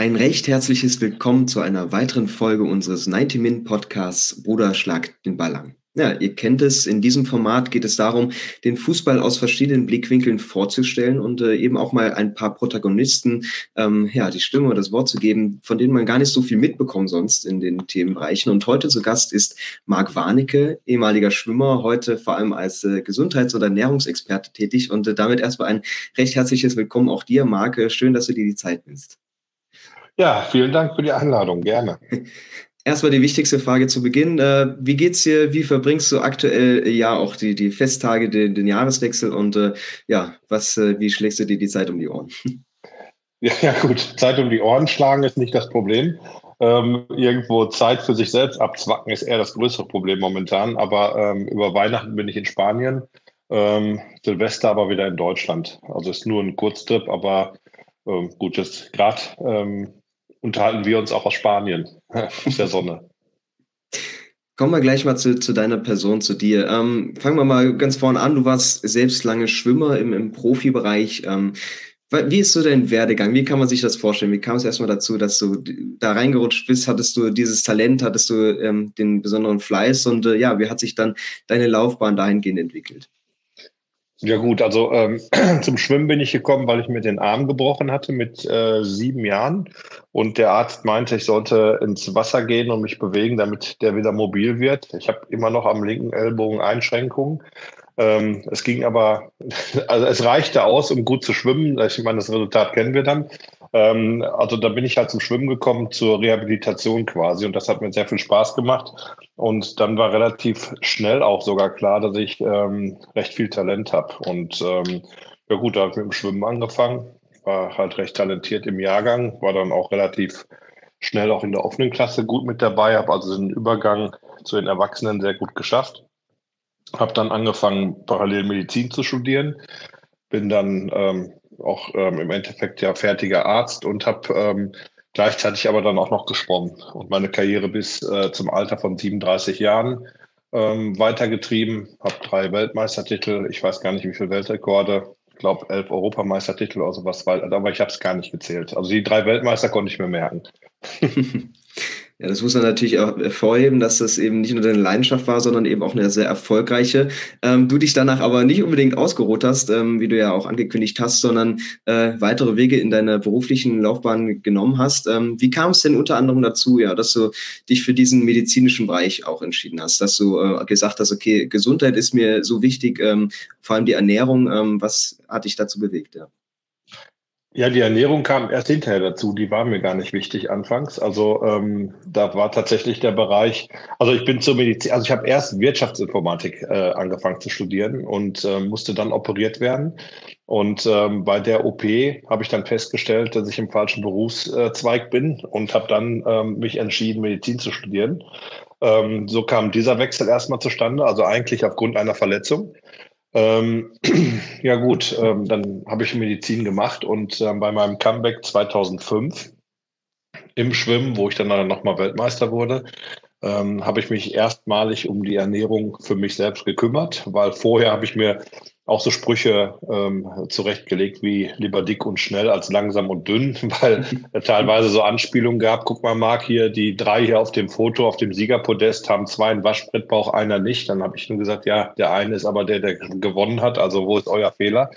Ein recht herzliches Willkommen zu einer weiteren Folge unseres 90 Min Podcasts Bruder schlag den Ball an. Ja, ihr kennt es. In diesem Format geht es darum, den Fußball aus verschiedenen Blickwinkeln vorzustellen und äh, eben auch mal ein paar Protagonisten ähm, ja, die Stimme oder das Wort zu geben, von denen man gar nicht so viel mitbekommt sonst in den Themenbereichen. Und heute zu Gast ist Marc Warnecke, ehemaliger Schwimmer, heute vor allem als äh, Gesundheits- oder Ernährungsexperte tätig. Und äh, damit erstmal ein recht herzliches Willkommen auch dir, Marc. Schön, dass du dir die Zeit nimmst. Ja, vielen Dank für die Einladung. Gerne. Erstmal die wichtigste Frage zu Beginn. Äh, wie geht's dir? Wie verbringst du aktuell äh, ja auch die, die Festtage, den, den Jahreswechsel und äh, ja, was, äh, wie schlägst du dir die Zeit um die Ohren? Ja, ja, gut. Zeit um die Ohren schlagen ist nicht das Problem. Ähm, irgendwo Zeit für sich selbst abzwacken ist eher das größere Problem momentan. Aber ähm, über Weihnachten bin ich in Spanien, ähm, Silvester aber wieder in Deutschland. Also ist nur ein Kurztrip, aber ähm, gut, jetzt gerade ähm, unterhalten wir uns auch aus Spanien, aus der Sonne. Kommen wir gleich mal zu, zu deiner Person, zu dir. Ähm, fangen wir mal ganz vorne an. Du warst selbst lange Schwimmer im, im Profibereich. Ähm, wie ist so dein Werdegang? Wie kann man sich das vorstellen? Wie kam es erstmal dazu, dass du da reingerutscht bist? Hattest du dieses Talent? Hattest du ähm, den besonderen Fleiß? Und äh, ja, wie hat sich dann deine Laufbahn dahingehend entwickelt? Ja gut, also ähm, zum Schwimmen bin ich gekommen, weil ich mir den Arm gebrochen hatte mit äh, sieben Jahren und der Arzt meinte, ich sollte ins Wasser gehen und mich bewegen, damit der wieder mobil wird. Ich habe immer noch am linken Ellbogen Einschränkungen. Ähm, es ging aber, also es reichte aus, um gut zu schwimmen. Ich meine, das Resultat kennen wir dann. Ähm, also da bin ich halt zum Schwimmen gekommen, zur Rehabilitation quasi und das hat mir sehr viel Spaß gemacht. Und dann war relativ schnell auch sogar klar, dass ich ähm, recht viel Talent habe. Und ähm, ja gut, da habe ich mit dem Schwimmen angefangen, war halt recht talentiert im Jahrgang, war dann auch relativ schnell auch in der offenen Klasse gut mit dabei, habe also den Übergang zu den Erwachsenen sehr gut geschafft. Habe dann angefangen, parallel Medizin zu studieren, bin dann ähm, auch ähm, im Endeffekt ja fertiger Arzt und habe ähm, gleichzeitig aber dann auch noch geschwommen und meine Karriere bis äh, zum Alter von 37 Jahren ähm, weitergetrieben, habe drei Weltmeistertitel, ich weiß gar nicht wie viele Weltrekorde, ich glaube elf Europameistertitel oder sowas, aber ich habe es gar nicht gezählt. Also die drei Weltmeister konnte ich mir merken. Ja, das muss man natürlich auch hervorheben, dass das eben nicht nur deine Leidenschaft war, sondern eben auch eine sehr erfolgreiche. Ähm, du dich danach aber nicht unbedingt ausgeruht hast, ähm, wie du ja auch angekündigt hast, sondern äh, weitere Wege in deiner beruflichen Laufbahn genommen hast. Ähm, wie kam es denn unter anderem dazu, ja, dass du dich für diesen medizinischen Bereich auch entschieden hast, dass du äh, gesagt hast, okay, Gesundheit ist mir so wichtig, ähm, vor allem die Ernährung. Ähm, was hat dich dazu bewegt? Ja? Ja, die Ernährung kam erst hinterher dazu. Die war mir gar nicht wichtig anfangs. Also ähm, da war tatsächlich der Bereich. Also ich bin zur Medizin. Also ich habe erst Wirtschaftsinformatik äh, angefangen zu studieren und äh, musste dann operiert werden. Und ähm, bei der OP habe ich dann festgestellt, dass ich im falschen Berufszweig bin und habe dann ähm, mich entschieden, Medizin zu studieren. Ähm, so kam dieser Wechsel erstmal zustande. Also eigentlich aufgrund einer Verletzung. Ähm, ja gut, ähm, dann habe ich Medizin gemacht und ähm, bei meinem Comeback 2005 im Schwimmen, wo ich dann nochmal Weltmeister wurde, ähm, habe ich mich erstmalig um die Ernährung für mich selbst gekümmert, weil vorher habe ich mir auch so Sprüche ähm, zurechtgelegt wie lieber dick und schnell als langsam und dünn, weil teilweise so Anspielungen gab. Guck mal, Marc, hier die drei hier auf dem Foto, auf dem Siegerpodest haben zwei einen Waschbrettbauch, einer nicht. Dann habe ich nur gesagt, ja, der eine ist aber der, der gewonnen hat. Also wo ist euer Fehler?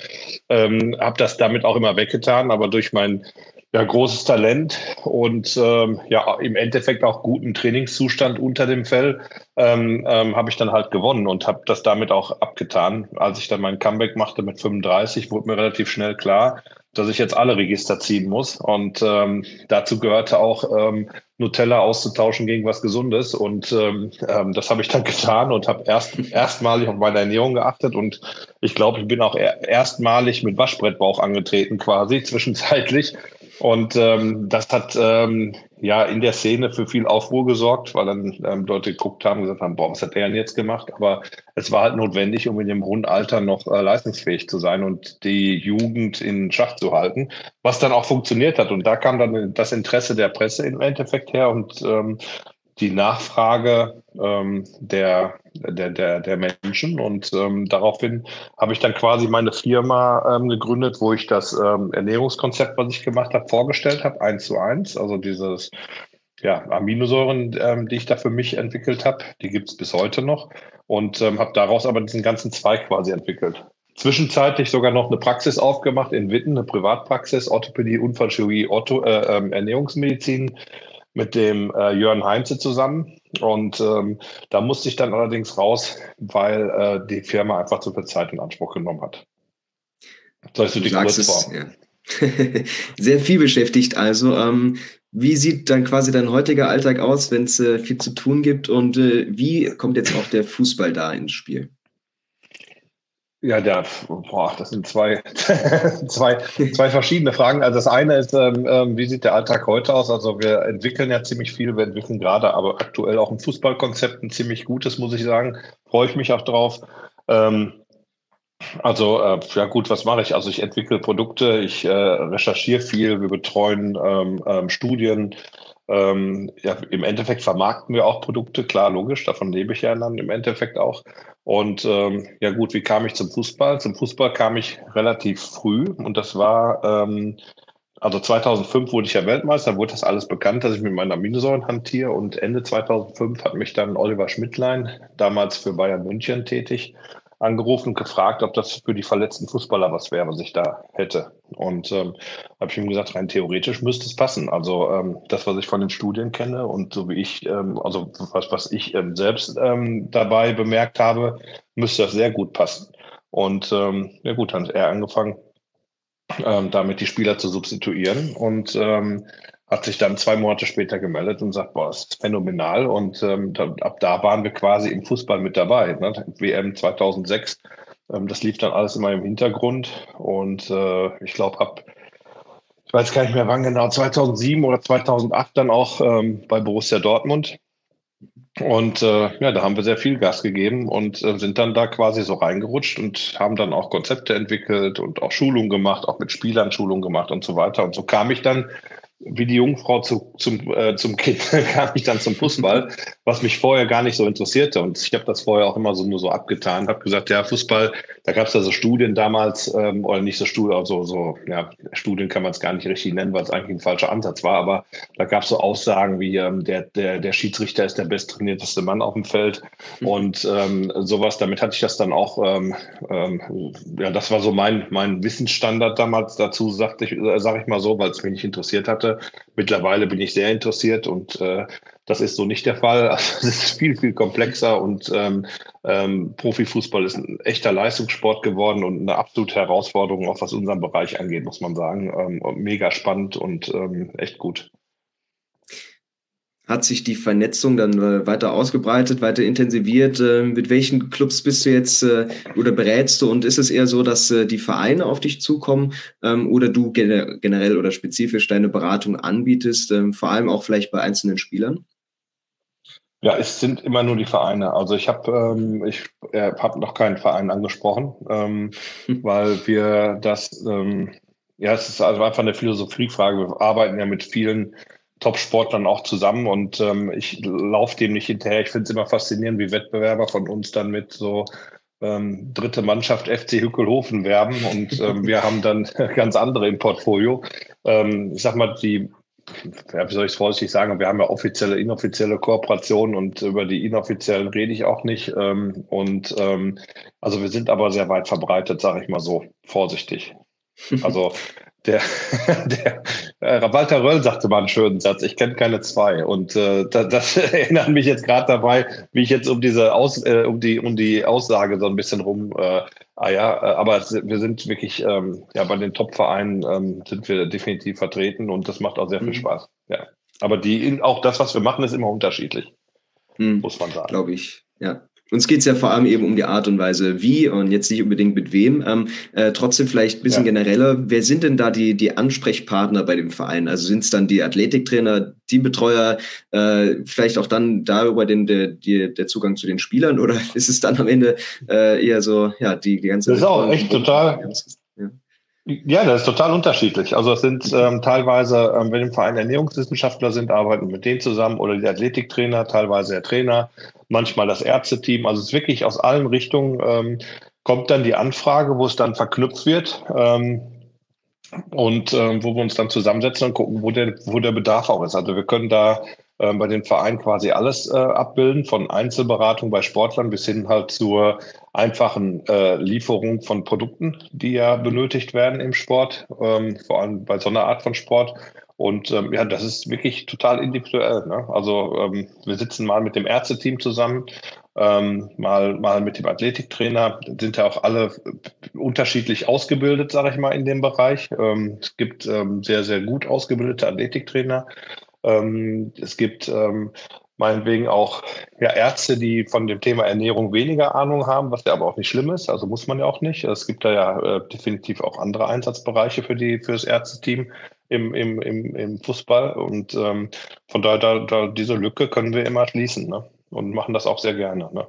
Ähm, habe das damit auch immer weggetan, aber durch mein ja, großes Talent und ähm, ja, im Endeffekt auch guten Trainingszustand unter dem Fell ähm, ähm, habe ich dann halt gewonnen und habe das damit auch abgetan. Als ich dann mein Comeback machte mit 35, wurde mir relativ schnell klar, dass ich jetzt alle Register ziehen muss. Und ähm, dazu gehörte auch ähm, Nutella auszutauschen gegen was Gesundes. Und ähm, ähm, das habe ich dann getan und habe erst erstmalig auf meine Ernährung geachtet. Und ich glaube, ich bin auch erstmalig mit Waschbrettbauch angetreten, quasi zwischenzeitlich. Und ähm, das hat ähm, ja in der Szene für viel Aufruhr gesorgt, weil dann ähm, Leute geguckt haben und gesagt haben, boah, was hat der denn jetzt gemacht? Aber es war halt notwendig, um in dem hohen Alter noch äh, leistungsfähig zu sein und die Jugend in Schach zu halten, was dann auch funktioniert hat. Und da kam dann das Interesse der Presse im Endeffekt her und ähm, die Nachfrage ähm, der, der, der, der Menschen. Und ähm, daraufhin habe ich dann quasi meine Firma ähm, gegründet, wo ich das ähm, Ernährungskonzept, was ich gemacht habe, vorgestellt habe, eins zu eins. Also dieses ja, Aminosäuren, ähm, die ich da für mich entwickelt habe, die gibt es bis heute noch. Und ähm, habe daraus aber diesen ganzen Zweig quasi entwickelt. Zwischenzeitlich sogar noch eine Praxis aufgemacht in Witten, eine Privatpraxis, Orthopädie, Unfallchirurgie, Ortho, äh, Ernährungsmedizin mit dem äh, Jörn Heinze zusammen. Und ähm, da musste ich dann allerdings raus, weil äh, die Firma einfach zu viel Zeit in Anspruch genommen hat. Sollst du, die Kurzform? Ja. Sehr viel beschäftigt also. Ähm, wie sieht dann quasi dein heutiger Alltag aus, wenn es äh, viel zu tun gibt? Und äh, wie kommt jetzt auch der Fußball da ins Spiel? Ja, der, boah, das sind zwei, zwei, zwei verschiedene Fragen. Also das eine ist, ähm, ähm, wie sieht der Alltag heute aus? Also wir entwickeln ja ziemlich viel, wir entwickeln gerade aber aktuell auch ein Fußballkonzept, ein ziemlich gutes, muss ich sagen. Freue ich mich auch drauf. Ähm, also äh, ja gut, was mache ich? Also ich entwickle Produkte, ich äh, recherchiere viel, wir betreuen ähm, ähm, Studien. Ähm, ja, Im Endeffekt vermarkten wir auch Produkte, klar, logisch, davon lebe ich ja dann im Endeffekt auch. Und ähm, ja gut, wie kam ich zum Fußball? Zum Fußball kam ich relativ früh und das war, ähm, also 2005 wurde ich ja Weltmeister, wurde das alles bekannt, dass ich mit meinen Aminosäuren hantiere und Ende 2005 hat mich dann Oliver Schmidtlein, damals für Bayern München tätig, angerufen und gefragt, ob das für die verletzten Fußballer was wäre, was ich da hätte. Und ähm, habe ich ihm gesagt, rein theoretisch müsste es passen. Also ähm, das, was ich von den Studien kenne und so wie ich, ähm, also was, was ich ähm, selbst ähm, dabei bemerkt habe, müsste das sehr gut passen. Und ähm, ja gut, dann hat er angefangen, ähm, damit die Spieler zu substituieren. Und ähm, hat sich dann zwei Monate später gemeldet und sagt, boah, das ist phänomenal. Und ähm, da, ab da waren wir quasi im Fußball mit dabei. Ne? WM 2006, ähm, das lief dann alles immer im Hintergrund. Und äh, ich glaube, ab, ich weiß gar nicht mehr wann genau, 2007 oder 2008 dann auch ähm, bei Borussia Dortmund. Und äh, ja, da haben wir sehr viel Gas gegeben und äh, sind dann da quasi so reingerutscht und haben dann auch Konzepte entwickelt und auch Schulungen gemacht, auch mit Spielern Schulungen gemacht und so weiter. Und so kam ich dann wie die Jungfrau zu, zum, äh, zum Kind kam ich dann zum Fußball, was mich vorher gar nicht so interessierte. Und ich habe das vorher auch immer so nur so abgetan, habe gesagt, ja, Fußball, da gab es ja so Studien damals, ähm, oder nicht so Studien, also so, ja, Studien kann man es gar nicht richtig nennen, weil es eigentlich ein falscher Ansatz war, aber da gab es so Aussagen wie, ähm, der, der, der Schiedsrichter ist der besttrainierteste Mann auf dem Feld mhm. und ähm, sowas. Damit hatte ich das dann auch, ähm, ähm, ja, das war so mein, mein Wissensstandard damals dazu, sagte ich, äh, sag ich mal so, weil es mich nicht interessiert hatte. Mittlerweile bin ich sehr interessiert und äh, das ist so nicht der Fall. Also, es ist viel, viel komplexer und ähm, ähm, Profifußball ist ein echter Leistungssport geworden und eine absolute Herausforderung, auch was unseren Bereich angeht, muss man sagen. Ähm, mega spannend und ähm, echt gut hat sich die Vernetzung dann äh, weiter ausgebreitet, weiter intensiviert? Äh, mit welchen Clubs bist du jetzt äh, oder berätst du? Und ist es eher so, dass äh, die Vereine auf dich zukommen ähm, oder du gener generell oder spezifisch deine Beratung anbietest, ähm, vor allem auch vielleicht bei einzelnen Spielern? Ja, es sind immer nur die Vereine. Also ich habe ähm, ich äh, hab noch keinen Verein angesprochen, ähm, weil wir das ähm, ja, es ist also einfach eine Philosophiefrage. Wir arbeiten ja mit vielen Top-Sportlern auch zusammen und ähm, ich laufe dem nicht hinterher. Ich finde es immer faszinierend, wie Wettbewerber von uns dann mit so ähm, dritte Mannschaft FC Hückelhofen werben und ähm, wir haben dann ganz andere im Portfolio. Ähm, ich sag mal, die, ja, wie soll ich es vorsichtig sagen, wir haben ja offizielle, inoffizielle Kooperationen und über die inoffiziellen rede ich auch nicht. Ähm, und ähm, also wir sind aber sehr weit verbreitet, sage ich mal so, vorsichtig. Also der, der äh, Walter Röll sagte mal einen schönen Satz, ich kenne keine zwei. Und äh, das, das erinnert mich jetzt gerade dabei, wie ich jetzt um diese Aus, äh, um die, um die Aussage so ein bisschen rum, äh, ah ja, äh, aber wir sind wirklich, ähm, ja, bei den Top-Vereinen ähm, sind wir definitiv vertreten und das macht auch sehr viel mhm. Spaß. Ja. Aber die, auch das, was wir machen, ist immer unterschiedlich. Mhm. Muss man sagen. Glaube ich, ja. Uns geht es ja vor allem eben um die Art und Weise, wie und jetzt nicht unbedingt mit wem. Ähm, äh, trotzdem vielleicht ein bisschen ja. genereller. Wer sind denn da die, die Ansprechpartner bei dem Verein? Also sind es dann die Athletiktrainer, Teambetreuer, äh, vielleicht auch dann darüber den, der, die, der Zugang zu den Spielern oder ist es dann am Ende äh, eher so, ja, die, die ganze. Das ist auch echt total. Ja. Ja, das ist total unterschiedlich. Also es sind ähm, teilweise, ähm, wenn im Verein Ernährungswissenschaftler sind, arbeiten mit denen zusammen oder die Athletiktrainer, teilweise der Trainer, manchmal das Ärzteteam. Also es ist wirklich aus allen Richtungen ähm, kommt dann die Anfrage, wo es dann verknüpft wird. Ähm, und äh, wo wir uns dann zusammensetzen und gucken, wo der, wo der Bedarf auch ist. Also wir können da äh, bei den Vereinen quasi alles äh, abbilden, von Einzelberatung bei Sportlern bis hin halt zur einfachen äh, Lieferung von Produkten, die ja benötigt werden im Sport, ähm, vor allem bei so einer Art von Sport. Und ähm, ja, das ist wirklich total individuell. Ne? Also ähm, wir sitzen mal mit dem Ärzteteam zusammen, ähm, mal, mal mit dem Athletiktrainer, sind ja auch alle unterschiedlich ausgebildet, sage ich mal, in dem Bereich. Ähm, es gibt ähm, sehr, sehr gut ausgebildete Athletiktrainer. Ähm, es gibt ähm, meinetwegen auch ja, Ärzte, die von dem Thema Ernährung weniger Ahnung haben, was ja aber auch nicht schlimm ist. Also muss man ja auch nicht. Es gibt da ja äh, definitiv auch andere Einsatzbereiche für, die, für das Ärzteteam im, im, im, im Fußball. Und ähm, von daher, da, da, diese Lücke können wir immer schließen ne? und machen das auch sehr gerne. Ne?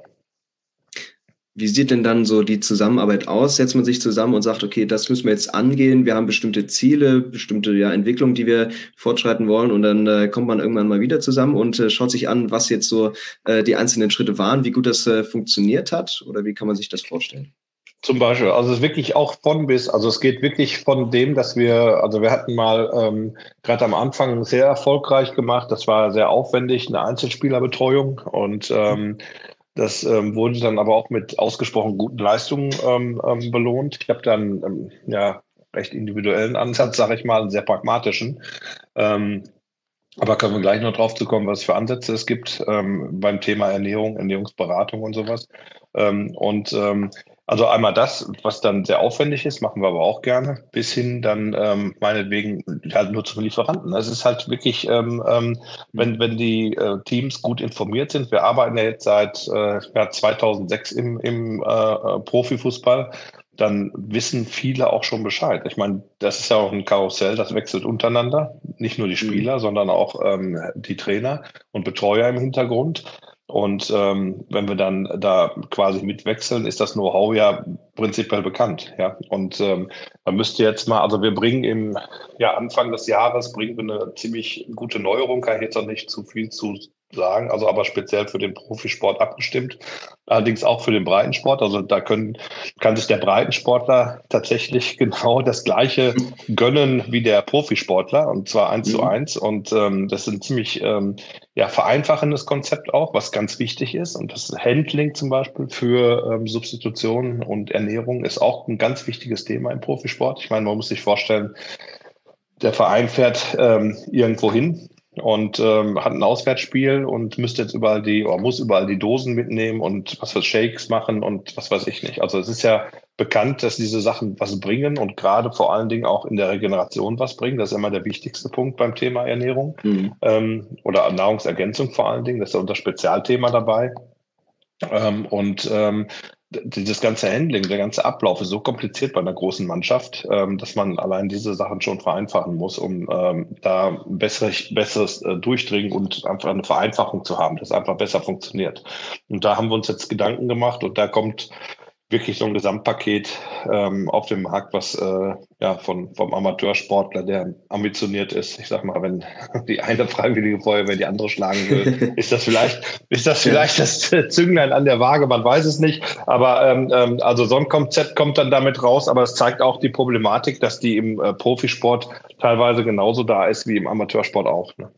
Wie sieht denn dann so die Zusammenarbeit aus? Setzt man sich zusammen und sagt, okay, das müssen wir jetzt angehen, wir haben bestimmte Ziele, bestimmte ja, Entwicklungen, die wir fortschreiten wollen und dann äh, kommt man irgendwann mal wieder zusammen und äh, schaut sich an, was jetzt so äh, die einzelnen Schritte waren, wie gut das äh, funktioniert hat oder wie kann man sich das vorstellen? Zum Beispiel, also es ist wirklich auch von bis, also es geht wirklich von dem, dass wir, also wir hatten mal ähm, gerade am Anfang sehr erfolgreich gemacht, das war sehr aufwendig, eine Einzelspielerbetreuung und ähm, das ähm, wurde dann aber auch mit ausgesprochen guten Leistungen ähm, ähm, belohnt. Ich habe dann ähm, ja recht individuellen Ansatz, sage ich mal, einen sehr pragmatischen. Ähm, aber können wir gleich noch drauf zu kommen, was für Ansätze es gibt ähm, beim Thema Ernährung, Ernährungsberatung und sowas. Und also einmal das, was dann sehr aufwendig ist, machen wir aber auch gerne, bis hin dann ähm, meinetwegen halt nur zum Lieferanten. Es ist halt wirklich, ähm, ähm, wenn, wenn die äh, Teams gut informiert sind. Wir arbeiten ja jetzt seit äh, ja, 2006 im, im äh, äh, Profifußball dann wissen viele auch schon Bescheid. Ich meine, das ist ja auch ein Karussell, das wechselt untereinander. Nicht nur die mhm. Spieler, mhm. sondern auch ähm, die Trainer und Betreuer im Hintergrund. Und ähm, wenn wir dann da quasi mitwechseln, ist das Know-how ja prinzipiell bekannt. Ja? Und ähm, man müsste jetzt mal, also wir bringen im ja, Anfang des Jahres bringen wir eine ziemlich gute Neuerung, kann ich jetzt noch nicht zu viel zu sagen, also aber speziell für den Profisport abgestimmt. Allerdings auch für den Breitensport. Also da können, kann sich der Breitensportler tatsächlich genau das Gleiche gönnen wie der Profisportler und zwar eins mhm. zu eins. Und ähm, das ist ein ziemlich ähm, ja, vereinfachendes Konzept auch, was ganz wichtig ist. Und das Handling zum Beispiel für ähm, Substitution und Ernährung ist auch ein ganz wichtiges Thema im Profisport. Ich meine, man muss sich vorstellen, der Verein fährt ähm, irgendwo hin und ähm, hat ein Auswärtsspiel und müsste jetzt überall die, oder muss überall die Dosen mitnehmen und was für Shakes machen und was weiß ich nicht. Also es ist ja bekannt, dass diese Sachen was bringen und gerade vor allen Dingen auch in der Regeneration was bringen. Das ist immer der wichtigste Punkt beim Thema Ernährung mhm. ähm, oder Nahrungsergänzung vor allen Dingen. Das ist ja unser Spezialthema dabei. Ähm, und ähm, dieses ganze Handling, der ganze Ablauf ist so kompliziert bei einer großen Mannschaft, ähm, dass man allein diese Sachen schon vereinfachen muss, um ähm, da besseres, besseres äh, Durchdringen und einfach eine Vereinfachung zu haben, das einfach besser funktioniert. Und da haben wir uns jetzt Gedanken gemacht und da kommt wirklich so ein Gesamtpaket ähm, auf dem Markt, was äh, ja von vom Amateursportler, der ambitioniert ist. Ich sag mal, wenn die eine freiwillige Feuerwehr die andere schlagen will, ist das vielleicht ist das vielleicht das Zünglein an der Waage. Man weiß es nicht. Aber ähm, ähm, also so ein Konzept kommt dann damit raus. Aber es zeigt auch die Problematik, dass die im äh, Profisport teilweise genauso da ist wie im Amateursport auch. Ne?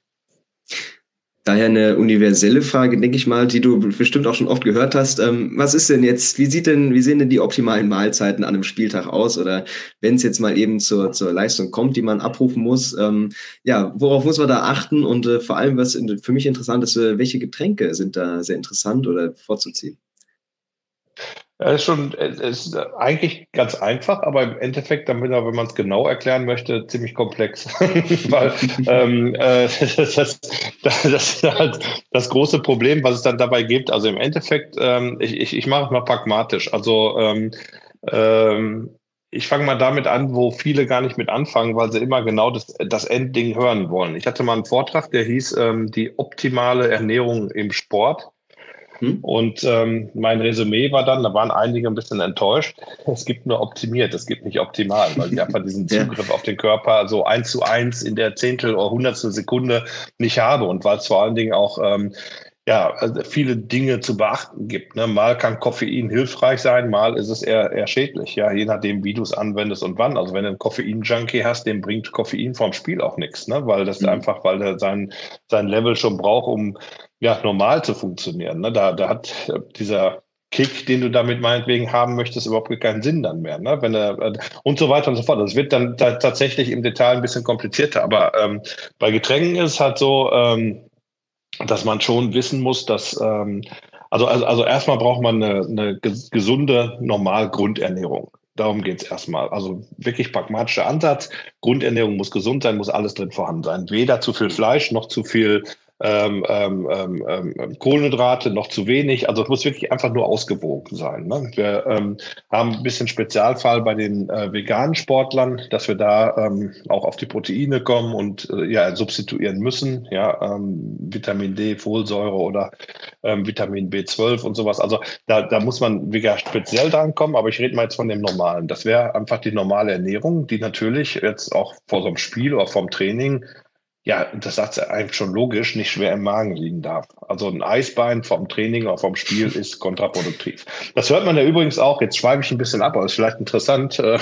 Daher eine universelle Frage, denke ich mal, die du bestimmt auch schon oft gehört hast. Ähm, was ist denn jetzt, wie sieht denn, wie sehen denn die optimalen Mahlzeiten an einem Spieltag aus? Oder wenn es jetzt mal eben zur, zur Leistung kommt, die man abrufen muss, ähm, ja, worauf muss man da achten? Und äh, vor allem, was in, für mich interessant ist, äh, welche Getränke sind da sehr interessant oder vorzuziehen? Es ist schon, ist eigentlich ganz einfach, aber im Endeffekt, damit, wenn man es genau erklären möchte, ziemlich komplex. Weil ähm, äh, das, das, das, halt das große Problem, was es dann dabei gibt. Also im Endeffekt, ähm, ich, ich, ich mache es mal pragmatisch. Also ähm, ähm, ich fange mal damit an, wo viele gar nicht mit anfangen, weil sie immer genau das, das Endding hören wollen. Ich hatte mal einen Vortrag, der hieß ähm, die optimale Ernährung im Sport. Hm? Und ähm, mein Resümee war dann, da waren einige ein bisschen enttäuscht. Es gibt nur optimiert, es gibt nicht optimal, weil ich einfach diesen Zugriff ja. auf den Körper so eins zu eins in der Zehntel oder hundertstel Sekunde nicht habe und weil es vor allen Dingen auch ähm, ja, also viele Dinge zu beachten gibt. Ne? Mal kann Koffein hilfreich sein, mal ist es eher, eher schädlich, ja, je nachdem, wie du es anwendest und wann. Also wenn du einen Koffein-Junkie hast, dem bringt Koffein vorm Spiel auch nichts, ne? weil das mhm. einfach, weil er sein, sein Level schon braucht, um ja, normal zu funktionieren. Ne? Da, da hat dieser Kick, den du damit meinetwegen haben möchtest, überhaupt keinen Sinn dann mehr. Ne? Wenn er, äh, und so weiter und so fort. Das wird dann da tatsächlich im Detail ein bisschen komplizierter. Aber ähm, bei Getränken ist es halt so, ähm, dass man schon wissen muss, dass ähm, also, also, also erstmal braucht man eine, eine gesunde, normal Grundernährung. Darum geht's erstmal. Also wirklich pragmatischer Ansatz. Grundernährung muss gesund sein, muss alles drin vorhanden sein. Weder zu viel Fleisch noch zu viel ähm, ähm, ähm, ähm, Kohlenhydrate noch zu wenig. Also es muss wirklich einfach nur ausgewogen sein. Ne? Wir ähm, haben ein bisschen Spezialfall bei den äh, veganen Sportlern, dass wir da ähm, auch auf die Proteine kommen und äh, ja substituieren müssen. Ja, ähm, Vitamin D, Folsäure oder ähm, Vitamin B12 und sowas. Also da, da muss man wieder speziell dran kommen, aber ich rede mal jetzt von dem Normalen. Das wäre einfach die normale Ernährung, die natürlich jetzt auch vor so einem Spiel oder vom Training ja, das sagt einem schon logisch, nicht schwer im Magen liegen darf. Also ein Eisbein vom Training oder vom Spiel ist kontraproduktiv. Das hört man ja übrigens auch, jetzt schweife ich ein bisschen ab, aber ist vielleicht interessant, äh,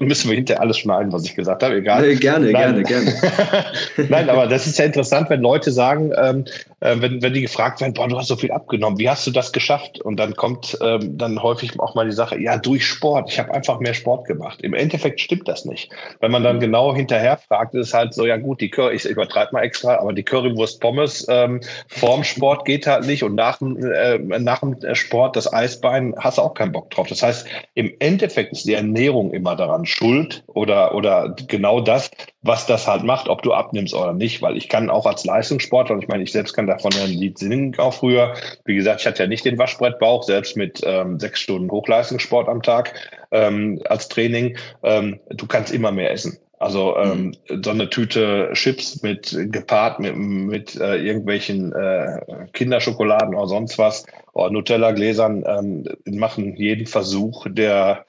müssen wir hinterher alles schneiden, was ich gesagt habe, egal. Nee, gerne, Nein. gerne, gerne. Nein, aber das ist ja interessant, wenn Leute sagen, ähm, äh, wenn, wenn die gefragt werden, boah, du hast so viel abgenommen, wie hast du das geschafft? Und dann kommt ähm, dann häufig auch mal die Sache, ja, durch Sport, ich habe einfach mehr Sport gemacht. Im Endeffekt stimmt das nicht. Wenn man dann genau hinterher fragt, ist es halt so, ja gut, die Curry, ich übertreibe mal extra, aber die Currywurst Pommes ähm, vorm Sport geht halt nicht und nach, äh, nach dem Sport das Eisbein hast du auch keinen Bock drauf. Das heißt, im Endeffekt ist die Ernährung immer daran schuld oder, oder genau das, was das halt macht, ob du abnimmst oder nicht, weil ich kann auch als Leistungssportler, und ich meine, ich selbst kann davon ein Lied singen, auch früher, wie gesagt, ich hatte ja nicht den Waschbrettbauch, selbst mit ähm, sechs Stunden Hochleistungssport am Tag ähm, als Training, ähm, du kannst immer mehr essen. Also ähm, mhm. so eine Tüte Chips mit gepaart mit, mit äh, irgendwelchen äh, Kinderschokoladen oder sonst was oder Nutella-Gläsern ähm, machen jeden Versuch der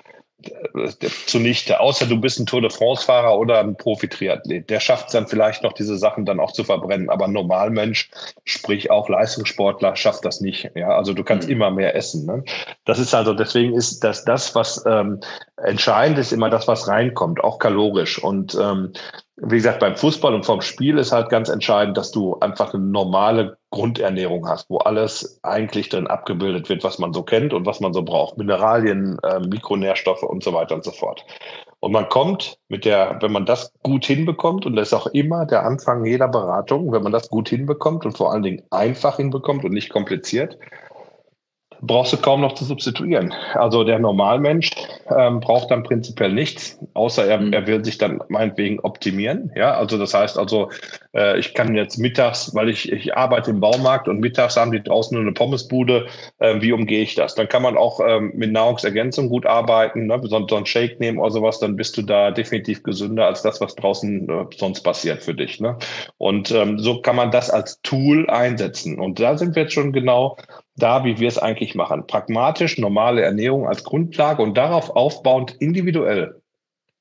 zunichte, außer du bist ein Tour de France-Fahrer oder ein Profi-Triathlet. Der schafft es dann vielleicht noch, diese Sachen dann auch zu verbrennen. Aber ein Normalmensch, sprich auch Leistungssportler, schafft das nicht. Ja, also du kannst mhm. immer mehr essen. Ne? Das ist also, deswegen ist das, das was ähm, entscheidend ist, immer das, was reinkommt, auch kalorisch. Und ähm, wie gesagt, beim Fußball und vom Spiel ist halt ganz entscheidend, dass du einfach eine normale Grundernährung hast, wo alles eigentlich drin abgebildet wird, was man so kennt und was man so braucht. Mineralien, äh, Mikronährstoffe und so weiter und so fort. Und man kommt mit der, wenn man das gut hinbekommt, und das ist auch immer der Anfang jeder Beratung, wenn man das gut hinbekommt und vor allen Dingen einfach hinbekommt und nicht kompliziert, brauchst du kaum noch zu substituieren. Also der Normalmensch ähm, braucht dann prinzipiell nichts, außer er, mhm. er will sich dann meinetwegen optimieren. Ja, also das heißt also, äh, ich kann jetzt mittags, weil ich, ich arbeite im Baumarkt und mittags haben die draußen nur eine Pommesbude, äh, wie umgehe ich das? Dann kann man auch ähm, mit Nahrungsergänzung gut arbeiten, ne? so, so ein Shake nehmen oder sowas, dann bist du da definitiv gesünder als das, was draußen äh, sonst passiert für dich. Ne? Und ähm, so kann man das als Tool einsetzen. Und da sind wir jetzt schon genau da, wie wir es eigentlich machen. Pragmatisch, normale Ernährung als Grundlage und darauf aufbauend individuell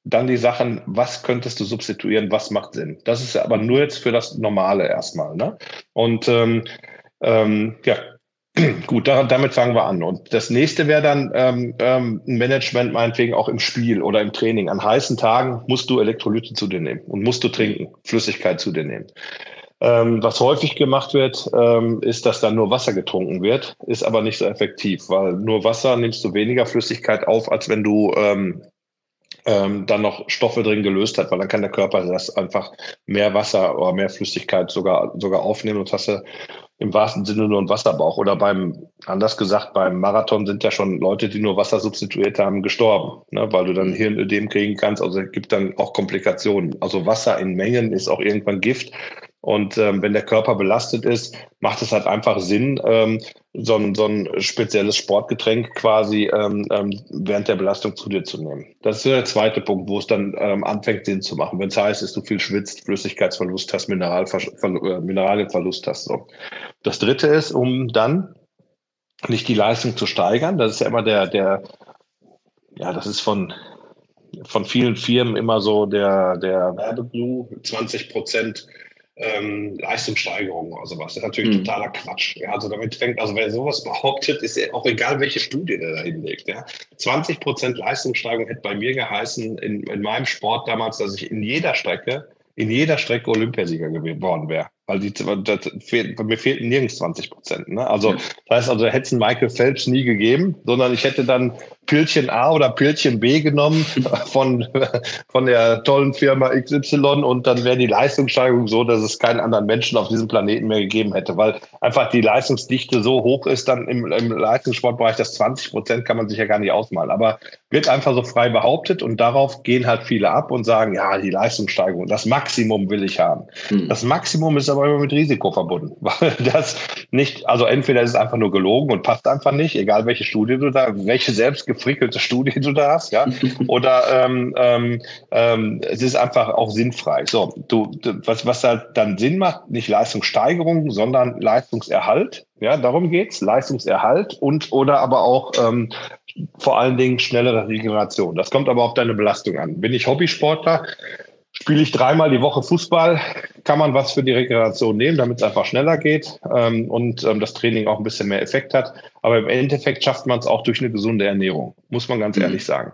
dann die Sachen, was könntest du substituieren, was macht Sinn. Das ist aber nur jetzt für das Normale erstmal. Ne? Und ähm, ähm, ja, gut, da, damit fangen wir an. Und das nächste wäre dann ähm, ähm, Management meinetwegen auch im Spiel oder im Training. An heißen Tagen musst du Elektrolyte zu dir nehmen und musst du trinken, Flüssigkeit zu dir nehmen. Ähm, was häufig gemacht wird, ähm, ist, dass dann nur Wasser getrunken wird, ist aber nicht so effektiv, weil nur Wasser nimmst du weniger Flüssigkeit auf, als wenn du ähm, ähm, dann noch Stoffe drin gelöst hat, weil dann kann der Körper das einfach mehr Wasser oder mehr Flüssigkeit sogar, sogar aufnehmen und hast du im wahrsten Sinne nur einen Wasserbauch. Oder beim, anders gesagt, beim Marathon sind ja schon Leute, die nur Wasser substituiert haben, gestorben, ne, weil du dann Hirnödem kriegen kannst. Also es gibt dann auch Komplikationen. Also Wasser in Mengen ist auch irgendwann Gift. Und ähm, wenn der Körper belastet ist, macht es halt einfach Sinn, ähm, so, ein, so ein spezielles Sportgetränk quasi ähm, ähm, während der Belastung zu dir zu nehmen. Das ist der zweite Punkt, wo es dann ähm, anfängt, Sinn zu machen. Wenn es heißt, dass du viel schwitzt, Flüssigkeitsverlust hast, Mineralver äh, Mineralienverlust hast. So. Das dritte ist, um dann nicht die Leistung zu steigern. Das ist ja immer der, der, ja, das ist von, von vielen Firmen immer so der, der Werbeglu, 20 Prozent ähm, Leistungssteigerung oder sowas. Das ist natürlich mhm. totaler Quatsch. Ja, also damit fängt, also wer sowas behauptet, ist ja auch egal, welche Studie der da hinlegt. Ja. 20 Prozent Leistungssteigerung hätte bei mir geheißen, in, in meinem Sport damals, dass ich in jeder Strecke, in jeder Strecke Olympiasieger geworden wäre weil die, fehlt, mir fehlten nirgends 20 Prozent. Ne? Also, das heißt also, hätte es Michael Phelps nie gegeben, sondern ich hätte dann Pilchen A oder Pilchen B genommen von, von der tollen Firma XY und dann wäre die Leistungssteigerung so, dass es keinen anderen Menschen auf diesem Planeten mehr gegeben hätte, weil einfach die Leistungsdichte so hoch ist dann im, im Leistungssportbereich, dass 20 Prozent kann man sich ja gar nicht ausmalen. Aber wird einfach so frei behauptet und darauf gehen halt viele ab und sagen, ja, die Leistungssteigerung, das Maximum will ich haben. Hm. Das Maximum ist aber aber immer mit Risiko verbunden, weil das nicht, also entweder ist es einfach nur gelogen und passt einfach nicht, egal welche Studie du da, welche selbst gefrickelte Studie du da hast, ja, oder ähm, ähm, ähm, es ist einfach auch sinnfrei. So, du, was, was halt dann Sinn macht, nicht Leistungssteigerung, sondern Leistungserhalt. Ja, darum geht's, Leistungserhalt und oder aber auch ähm, vor allen Dingen schnellere Regeneration. Das kommt aber auf deine Belastung an. Bin ich Hobbysportler, Spiele ich dreimal die Woche Fußball, kann man was für die Regeneration nehmen, damit es einfach schneller geht ähm, und ähm, das Training auch ein bisschen mehr Effekt hat. Aber im Endeffekt schafft man es auch durch eine gesunde Ernährung, muss man ganz mhm. ehrlich sagen.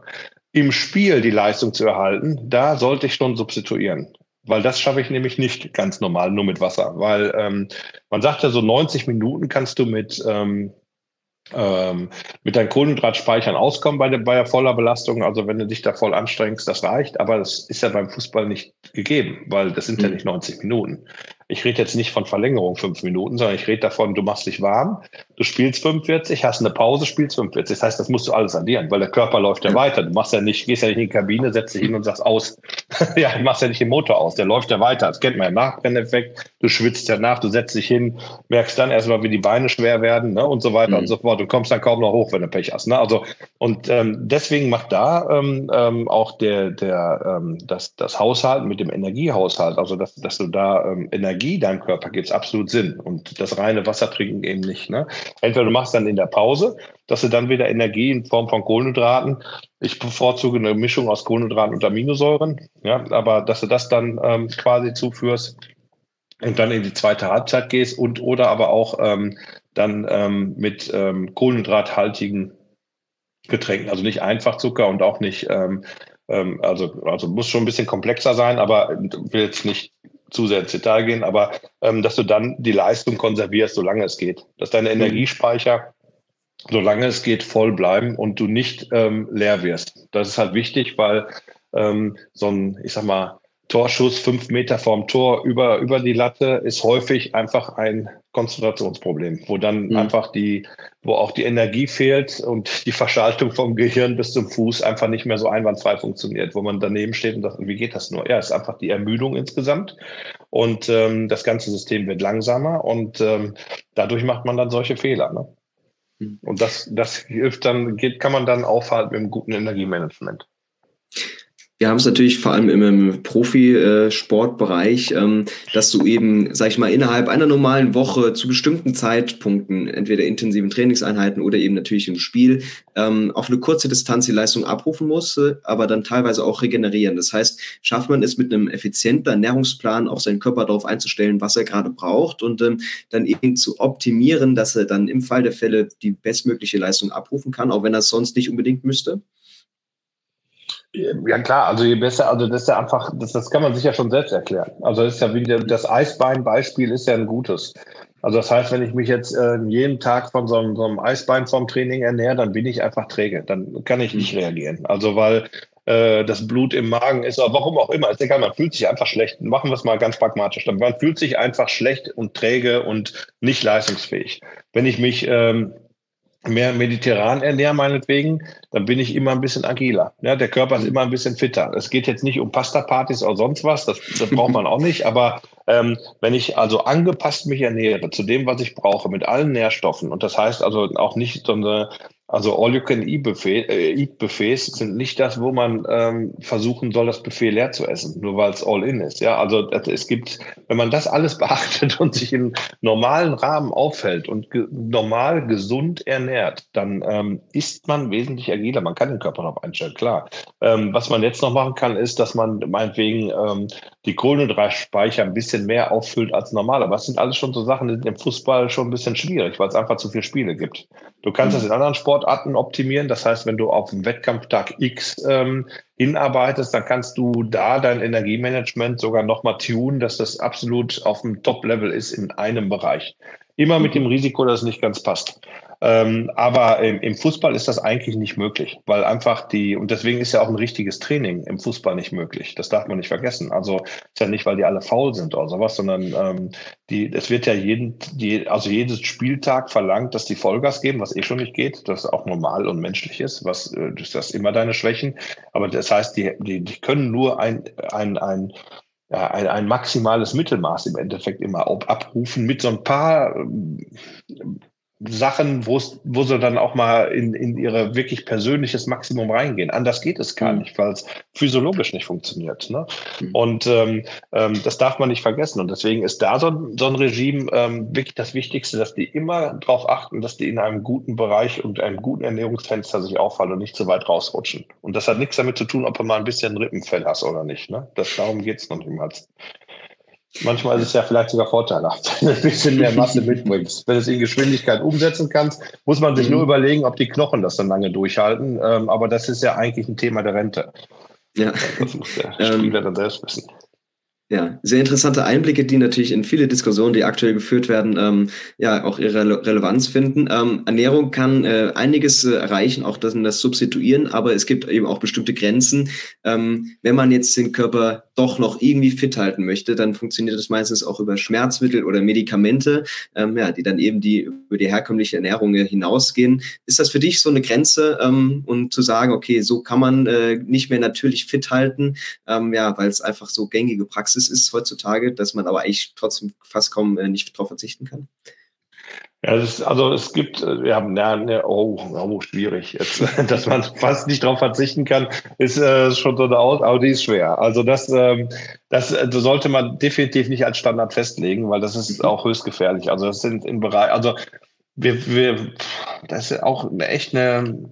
Im Spiel die Leistung zu erhalten, da sollte ich schon substituieren. Weil das schaffe ich nämlich nicht ganz normal, nur mit Wasser. Weil ähm, man sagt ja, so 90 Minuten kannst du mit ähm, ähm, mit deinen Kohlenhydratspeichern auskommen bei der, bei der voller Belastung. Also wenn du dich da voll anstrengst, das reicht. Aber das ist ja beim Fußball nicht gegeben, weil das sind mhm. ja nicht 90 Minuten. Ich rede jetzt nicht von Verlängerung fünf Minuten, sondern ich rede davon, du machst dich warm, du spielst 45, hast eine Pause, spielst 45. Das heißt, das musst du alles addieren, weil der Körper läuft ja, ja. weiter. Du machst ja nicht, gehst ja nicht in die Kabine, setzt dich hin und sagst aus. ja, du machst ja nicht den Motor aus, der läuft ja weiter. Das kennt man ja Nachbrenneffekt. Du schwitzt ja nach, du setzt dich hin, merkst dann erstmal, wie die Beine schwer werden ne, und so weiter mhm. und so fort. Du kommst dann kaum noch hoch, wenn du Pech hast. Ne? Also und ähm, deswegen macht da ähm, ähm, auch der der ähm, das das Haushalt mit dem Energiehaushalt, also dass dass du da ähm, Energie Energie deinem Körper gibt es absolut Sinn. Und das reine Wasser trinken eben nicht. Ne? Entweder du machst dann in der Pause, dass du dann wieder Energie in Form von Kohlenhydraten. Ich bevorzuge eine Mischung aus Kohlenhydraten und Aminosäuren. Ja, aber dass du das dann ähm, quasi zuführst und dann in die zweite Halbzeit gehst und oder aber auch ähm, dann ähm, mit ähm, kohlenhydrathaltigen Getränken, also nicht einfach Zucker und auch nicht, ähm, ähm, also, also muss schon ein bisschen komplexer sein, aber will jetzt nicht zu sehr ins Detail gehen, aber ähm, dass du dann die Leistung konservierst, solange es geht. Dass deine mhm. Energiespeicher, solange es geht, voll bleiben und du nicht ähm, leer wirst. Das ist halt wichtig, weil ähm, so ein, ich sag mal, Torschuss fünf Meter vorm Tor über, über die Latte ist häufig einfach ein Konzentrationsproblem, wo dann mhm. einfach die, wo auch die Energie fehlt und die Verschaltung vom Gehirn bis zum Fuß einfach nicht mehr so einwandfrei funktioniert, wo man daneben steht und sagt, wie geht das nur? Ja, es ist einfach die Ermüdung insgesamt und ähm, das ganze System wird langsamer und ähm, dadurch macht man dann solche Fehler. Ne? Mhm. Und das, das hilft dann, geht, kann man dann aufhalten mit einem guten Energiemanagement. Wir haben es natürlich vor allem im Profisportbereich, ähm, dass du eben, sag ich mal, innerhalb einer normalen Woche zu bestimmten Zeitpunkten, entweder intensiven Trainingseinheiten oder eben natürlich im Spiel, ähm, auf eine kurze Distanz die Leistung abrufen muss, aber dann teilweise auch regenerieren. Das heißt, schafft man es mit einem effizienten Ernährungsplan auch seinen Körper darauf einzustellen, was er gerade braucht und ähm, dann eben zu optimieren, dass er dann im Fall der Fälle die bestmögliche Leistung abrufen kann, auch wenn er es sonst nicht unbedingt müsste? Ja klar, also je besser, also das ist ja einfach, das, das kann man sich ja schon selbst erklären. Also das ist ja wie der, das Eisbein-Beispiel ist ja ein gutes. Also das heißt, wenn ich mich jetzt äh, jeden Tag von so einem, so einem Eisbein vom Training ernähre, dann bin ich einfach träge. Dann kann ich nicht reagieren. Also weil äh, das Blut im Magen ist, aber warum auch immer, ist egal, man fühlt sich einfach schlecht. Machen wir es mal ganz pragmatisch. Man fühlt sich einfach schlecht und träge und nicht leistungsfähig. Wenn ich mich ähm, mehr mediterran ernähre, meinetwegen, dann bin ich immer ein bisschen agiler. Ja, der Körper ist immer ein bisschen fitter. Es geht jetzt nicht um Pasta-Partys oder sonst was, das, das braucht man auch nicht, aber ähm, wenn ich also angepasst mich ernähre zu dem, was ich brauche, mit allen Nährstoffen, und das heißt also auch nicht so eine Also All-You-Can-Eat-Buffets sind nicht das, wo man ähm, versuchen soll, das Buffet leer zu essen, nur weil es All-In ist. Ja, also es gibt, wenn man das alles beachtet und sich in normalen Rahmen aufhält und ge normal gesund ernährt, dann ähm, ist man wesentlich agiler. Man kann den Körper noch einstellen, klar. Ähm, was man jetzt noch machen kann, ist, dass man meinetwegen ähm, die Kohlenhydratspeicher ein bisschen mehr auffüllt als normal. Aber das sind alles schon so Sachen, die sind im Fußball schon ein bisschen schwierig, weil es einfach zu viele Spiele gibt. Du kannst mhm. das in anderen Sportarten optimieren. Das heißt, wenn du auf dem Wettkampftag X ähm, hinarbeitest, dann kannst du da dein Energiemanagement sogar nochmal tunen, dass das absolut auf dem Top-Level ist in einem Bereich. Immer mit mhm. dem Risiko, dass es nicht ganz passt. Ähm, aber im, im, Fußball ist das eigentlich nicht möglich, weil einfach die, und deswegen ist ja auch ein richtiges Training im Fußball nicht möglich. Das darf man nicht vergessen. Also ist ja nicht, weil die alle faul sind oder sowas, sondern ähm, die, es wird ja jeden, die, also jedes Spieltag verlangt, dass die Vollgas geben, was eh schon nicht geht, das auch normal und menschlich ist, was äh, das ist immer deine Schwächen. Aber das heißt, die, die, die können nur ein, ein, ein ja, ein, ein maximales Mittelmaß im Endeffekt immer abrufen mit so ein paar Sachen, wo sie dann auch mal in, in ihre wirklich persönliches Maximum reingehen. Anders geht es gar mhm. nicht, weil es physiologisch nicht funktioniert. Ne? Mhm. Und ähm, ähm, das darf man nicht vergessen. Und deswegen ist da so, so ein Regime ähm, wirklich das Wichtigste, dass die immer darauf achten, dass die in einem guten Bereich und einem guten Ernährungsfenster sich auffallen und nicht zu weit rausrutschen. Und das hat nichts damit zu tun, ob du mal ein bisschen Rippenfell hast oder nicht. Ne? Das, darum geht es noch niemals. Manchmal ist es ja vielleicht sogar vorteilhaft, wenn du ein bisschen mehr Masse mitbringst. Wenn du es in Geschwindigkeit umsetzen kannst, muss man sich mhm. nur überlegen, ob die Knochen das dann lange durchhalten. Ähm, aber das ist ja eigentlich ein Thema der Rente. Ja. Das muss der ähm, Spieler dann selbst wissen. Ja, sehr interessante Einblicke, die natürlich in viele Diskussionen, die aktuell geführt werden, ähm, ja auch ihre Rele Relevanz finden. Ähm, Ernährung kann äh, einiges äh, erreichen, auch das, das Substituieren, aber es gibt eben auch bestimmte Grenzen. Ähm, wenn man jetzt den Körper doch noch irgendwie fit halten möchte, dann funktioniert das meistens auch über Schmerzmittel oder Medikamente, ähm, ja, die dann eben die über die herkömmliche Ernährung hinausgehen. Ist das für dich so eine Grenze ähm, und zu sagen, okay, so kann man äh, nicht mehr natürlich fit halten, ähm, ja, weil es einfach so gängige Praxis ist heutzutage, dass man aber eigentlich trotzdem fast kaum äh, nicht darauf verzichten kann? Ja, ist, also es gibt, äh, ja, ja ne, oh, oh, schwierig jetzt, dass man fast nicht darauf verzichten kann, ist äh, schon so eine Aus, aber die ist schwer. Also das, ähm, das äh, sollte man definitiv nicht als Standard festlegen, weil das ist auch höchst gefährlich. Also das sind im Bereich, also wir, wir, das ist auch echt eine,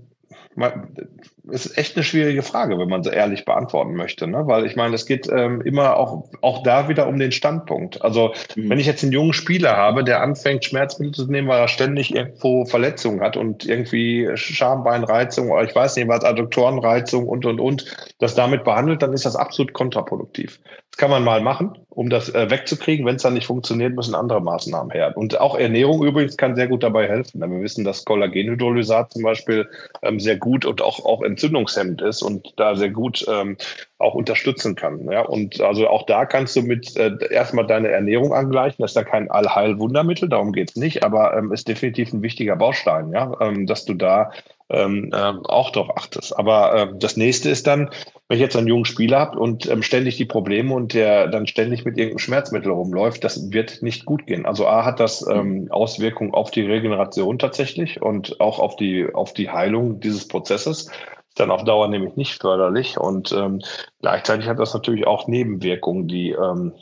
ist echt eine schwierige Frage, wenn man sie ehrlich beantworten möchte, ne? Weil ich meine, es geht ähm, immer auch, auch da wieder um den Standpunkt. Also, mhm. wenn ich jetzt einen jungen Spieler habe, der anfängt, Schmerzmittel zu nehmen, weil er ständig irgendwo Verletzungen hat und irgendwie Schambeinreizung oder ich weiß nicht was, Adduktorenreizung und und und, das damit behandelt, dann ist das absolut kontraproduktiv. Das kann man mal machen, um das äh, wegzukriegen. Wenn es dann nicht funktioniert, müssen andere Maßnahmen her. Und auch Ernährung übrigens kann sehr gut dabei helfen. Wir wissen, dass Kollagenhydrolysat zum Beispiel ähm, sehr gut und auch, auch entzündungshemmend ist und da sehr gut ähm, auch unterstützen kann. Ja? Und also auch da kannst du mit äh, erstmal deine Ernährung angleichen. Das ist ja kein Allheilwundermittel, darum geht's nicht, aber ähm, ist definitiv ein wichtiger Baustein, ja, ähm, dass du da ähm, ähm, auch darauf achtest. Aber ähm, das nächste ist dann, wenn ich jetzt einen jungen Spieler habe und ähm, ständig die Probleme und der dann ständig mit irgendeinem Schmerzmittel rumläuft, das wird nicht gut gehen. Also A hat das ähm, Auswirkungen auf die Regeneration tatsächlich und auch auf die, auf die Heilung dieses Prozesses dann auf Dauer nämlich nicht förderlich. Und ähm, gleichzeitig hat das natürlich auch Nebenwirkungen, die ähm,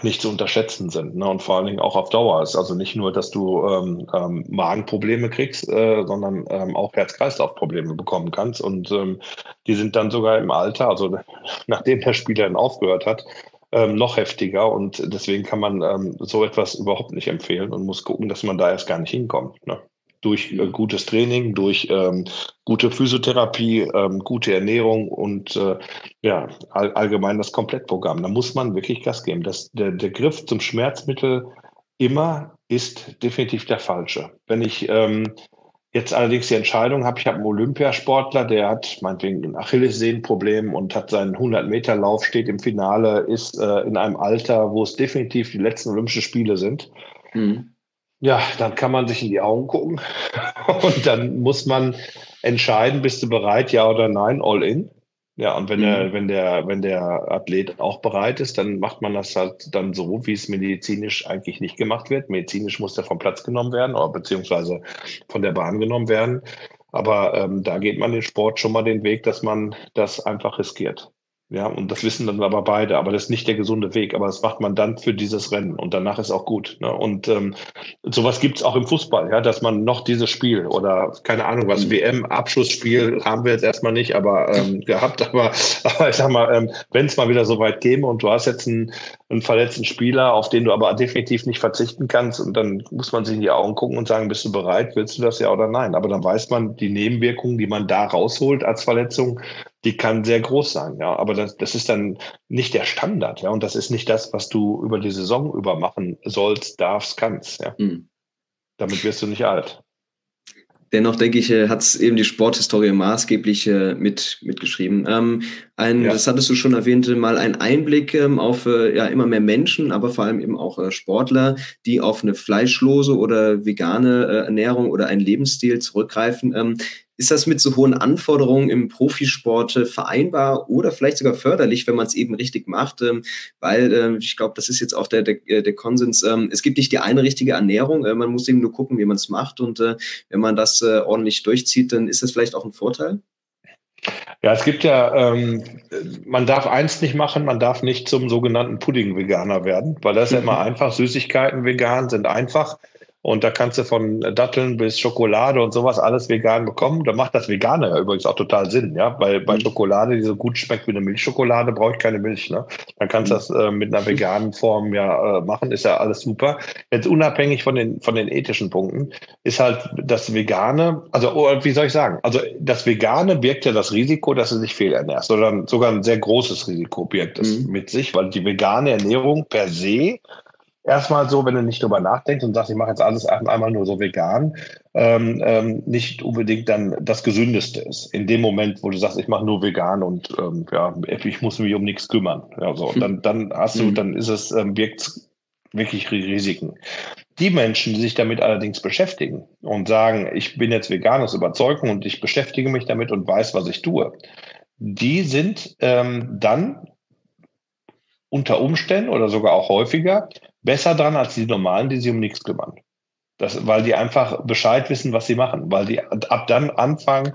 nicht zu unterschätzen sind. Ne? Und vor allen Dingen auch auf Dauer ist. Also nicht nur, dass du ähm, ähm, Magenprobleme kriegst, äh, sondern ähm, auch Herz-Kreislauf-Probleme bekommen kannst. Und ähm, die sind dann sogar im Alter, also nachdem der Spieler dann aufgehört hat, ähm, noch heftiger. Und deswegen kann man ähm, so etwas überhaupt nicht empfehlen und muss gucken, dass man da erst gar nicht hinkommt. Ne? Durch äh, gutes Training, durch ähm, gute Physiotherapie, ähm, gute Ernährung und äh, ja, all, allgemein das Komplettprogramm. Da muss man wirklich Gas geben. Das, der, der Griff zum Schmerzmittel immer ist definitiv der falsche. Wenn ich ähm, jetzt allerdings die Entscheidung habe, ich habe einen Olympiasportler, der hat meinetwegen ein Achillessehnenproblem und hat seinen 100-Meter-Lauf, steht im Finale, ist äh, in einem Alter, wo es definitiv die letzten Olympischen Spiele sind. Mhm ja, dann kann man sich in die Augen gucken und dann muss man entscheiden, bist du bereit, ja oder nein, all in. Ja, und wenn mhm. der, wenn der, wenn der Athlet auch bereit ist, dann macht man das halt dann so, wie es medizinisch eigentlich nicht gemacht wird. Medizinisch muss der vom Platz genommen werden oder beziehungsweise von der Bahn genommen werden. Aber ähm, da geht man den Sport schon mal den Weg, dass man das einfach riskiert. Ja, und das wissen dann aber beide. Aber das ist nicht der gesunde Weg. Aber das macht man dann für dieses Rennen und danach ist auch gut. Ne? Und ähm, sowas gibt's auch im Fußball, ja, dass man noch dieses Spiel oder keine Ahnung was, WM-Abschlussspiel haben wir jetzt erstmal nicht, aber ähm, gehabt. Aber, aber ich sag mal, ähm, wenn es mal wieder so weit käme und du hast jetzt einen, einen verletzten Spieler, auf den du aber definitiv nicht verzichten kannst, und dann muss man sich in die Augen gucken und sagen, bist du bereit, willst du das ja oder nein? Aber dann weiß man, die Nebenwirkungen, die man da rausholt als Verletzung, die kann sehr groß sein, ja. Aber das, das ist dann nicht der Standard, ja. Und das ist nicht das, was du über die Saison über machen sollst, darfst, kannst, ja. Mhm. Damit wirst du nicht alt. Dennoch denke ich, äh, hat es eben die Sporthistorie maßgeblich äh, mit, mitgeschrieben. Ähm, ein, ja. Das hattest du schon erwähnt, mal ein Einblick ähm, auf äh, ja, immer mehr Menschen, aber vor allem eben auch äh, Sportler, die auf eine fleischlose oder vegane äh, Ernährung oder einen Lebensstil zurückgreifen. Ähm, ist das mit so hohen Anforderungen im Profisport äh, vereinbar oder vielleicht sogar förderlich, wenn man es eben richtig macht? Ähm, weil äh, ich glaube, das ist jetzt auch der, der, äh, der Konsens. Ähm, es gibt nicht die eine richtige Ernährung. Äh, man muss eben nur gucken, wie man es macht. Und wenn man das ordentlich durchzieht, dann ist das vielleicht auch ein Vorteil. Ja, es gibt ja, ähm, man darf eins nicht machen, man darf nicht zum sogenannten Pudding-Veganer werden, weil das ist ja immer einfach. Süßigkeiten vegan sind einfach. Und da kannst du von Datteln bis Schokolade und sowas alles vegan bekommen. Da macht das Vegane ja übrigens auch total Sinn, ja. Weil bei mhm. Schokolade, die so gut schmeckt wie eine Milchschokolade, brauche ich keine Milch. Ne? Dann kannst du das äh, mit einer veganen Form ja äh, machen, ist ja alles super. Jetzt unabhängig von den, von den ethischen Punkten, ist halt das Vegane, also oh, wie soll ich sagen? Also das Vegane birgt ja das Risiko, dass du dich fehlernährst. Oder sogar ein sehr großes Risiko birgt es mhm. mit sich, weil die vegane Ernährung per se erstmal so, wenn du nicht drüber nachdenkst und sagst, ich mache jetzt alles einmal nur so vegan, ähm, ähm, nicht unbedingt dann das Gesündeste ist. In dem Moment, wo du sagst, ich mache nur vegan und ähm, ja, ich muss mich um nichts kümmern. Ja, so. Dann, dann hast du, mhm. dann ist es, ähm, wirkt wirklich Risiken. Die Menschen, die sich damit allerdings beschäftigen und sagen, ich bin jetzt vegan aus Überzeugung und ich beschäftige mich damit und weiß, was ich tue, die sind ähm, dann unter Umständen oder sogar auch häufiger besser dran als die normalen, die sich um nichts kümmern. Das, weil die einfach Bescheid wissen, was sie machen, weil die ab dann anfangen,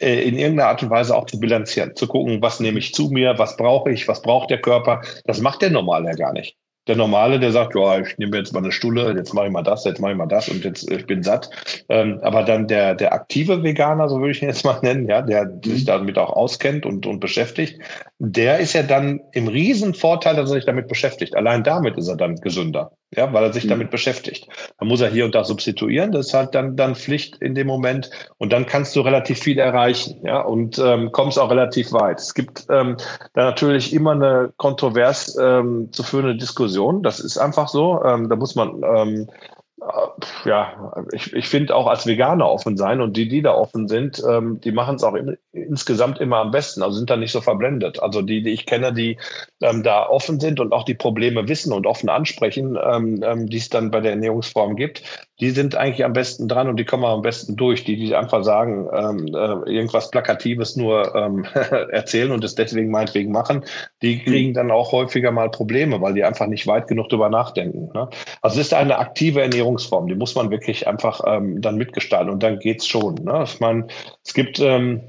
äh, in irgendeiner Art und Weise auch zu bilanzieren, zu gucken, was nehme ich zu mir, was brauche ich, was braucht der Körper. Das macht der Normale ja gar nicht. Der Normale, der sagt, ja, ich nehme jetzt mal eine Stulle, jetzt mache ich mal das, jetzt mache ich mal das und jetzt ich bin satt. Ähm, aber dann der, der aktive Veganer, so würde ich ihn jetzt mal nennen, ja, der sich mhm. damit auch auskennt und, und beschäftigt, der ist ja dann im Riesenvorteil, dass er sich damit beschäftigt. Allein damit ist er dann gesünder ja, weil er sich mhm. damit beschäftigt. Dann muss er hier und da substituieren, das ist halt dann, dann Pflicht in dem Moment und dann kannst du relativ viel erreichen, ja, und ähm, kommst auch relativ weit. Es gibt ähm, da natürlich immer eine kontrovers ähm, zu führende Diskussion, das ist einfach so, ähm, da muss man ähm, äh, ja, ich, ich finde auch als Veganer offen sein und die, die da offen sind, ähm, die machen es auch im, insgesamt immer am besten, also sind da nicht so verblendet. Also die, die ich kenne, die ähm, da offen sind und auch die Probleme wissen und offen ansprechen, ähm, ähm, die es dann bei der Ernährungsform gibt, die sind eigentlich am besten dran und die kommen am besten durch. Die, die einfach sagen, ähm, äh, irgendwas Plakatives nur ähm, erzählen und es deswegen meinetwegen machen, die kriegen dann auch häufiger mal Probleme, weil die einfach nicht weit genug drüber nachdenken. Ne? Also es ist eine aktive Ernährungsform, die muss man wirklich einfach ähm, dann mitgestalten und dann geht's schon. Ne? Ich meine, es gibt ähm,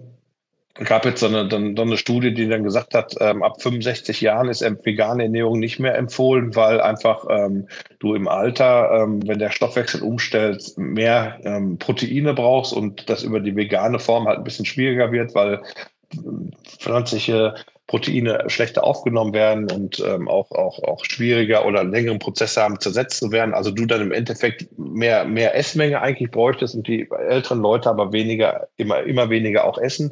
gab jetzt so eine, dann, so eine Studie, die dann gesagt hat, ähm, ab 65 Jahren ist vegane Ernährung nicht mehr empfohlen, weil einfach ähm, du im Alter, ähm, wenn der Stoffwechsel umstellt, mehr ähm, Proteine brauchst und das über die vegane Form halt ein bisschen schwieriger wird, weil pflanzliche Proteine schlechter aufgenommen werden und ähm, auch, auch, auch schwieriger oder längeren Prozesse haben zersetzt zu werden. Also du dann im Endeffekt mehr, mehr Essmenge eigentlich bräuchtest und die älteren Leute aber weniger, immer, immer weniger auch essen.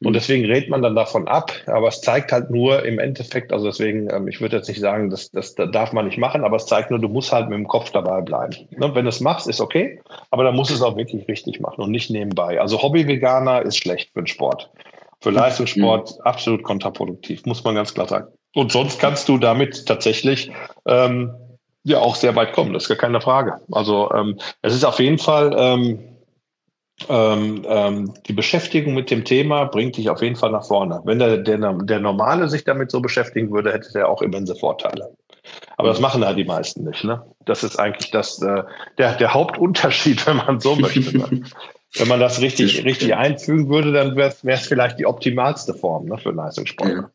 Und mhm. deswegen redet man dann davon ab, aber es zeigt halt nur im Endeffekt, also deswegen, ähm, ich würde jetzt nicht sagen, das, das, das darf man nicht machen, aber es zeigt nur, du musst halt mit dem Kopf dabei bleiben. Ne? Wenn du es machst, ist okay, aber dann musst du es auch wirklich richtig machen und nicht nebenbei. Also Hobby-Veganer ist schlecht für den Sport. Für Leistungssport mhm. absolut kontraproduktiv, muss man ganz klar sagen. Und sonst kannst du damit tatsächlich ähm, ja auch sehr weit kommen, das ist gar keine Frage. Also ähm, es ist auf jeden Fall ähm, ähm, ähm, die Beschäftigung mit dem Thema bringt dich auf jeden Fall nach vorne. Wenn der, der, der Normale sich damit so beschäftigen würde, hätte der auch immense Vorteile. Aber das machen halt die meisten nicht. Ne? Das ist eigentlich das, äh, der, der Hauptunterschied, wenn man so möchte. Ne? Wenn man das richtig, richtig einfügen würde, dann wäre es vielleicht die optimalste Form ne, für Leistungssportler. Ja.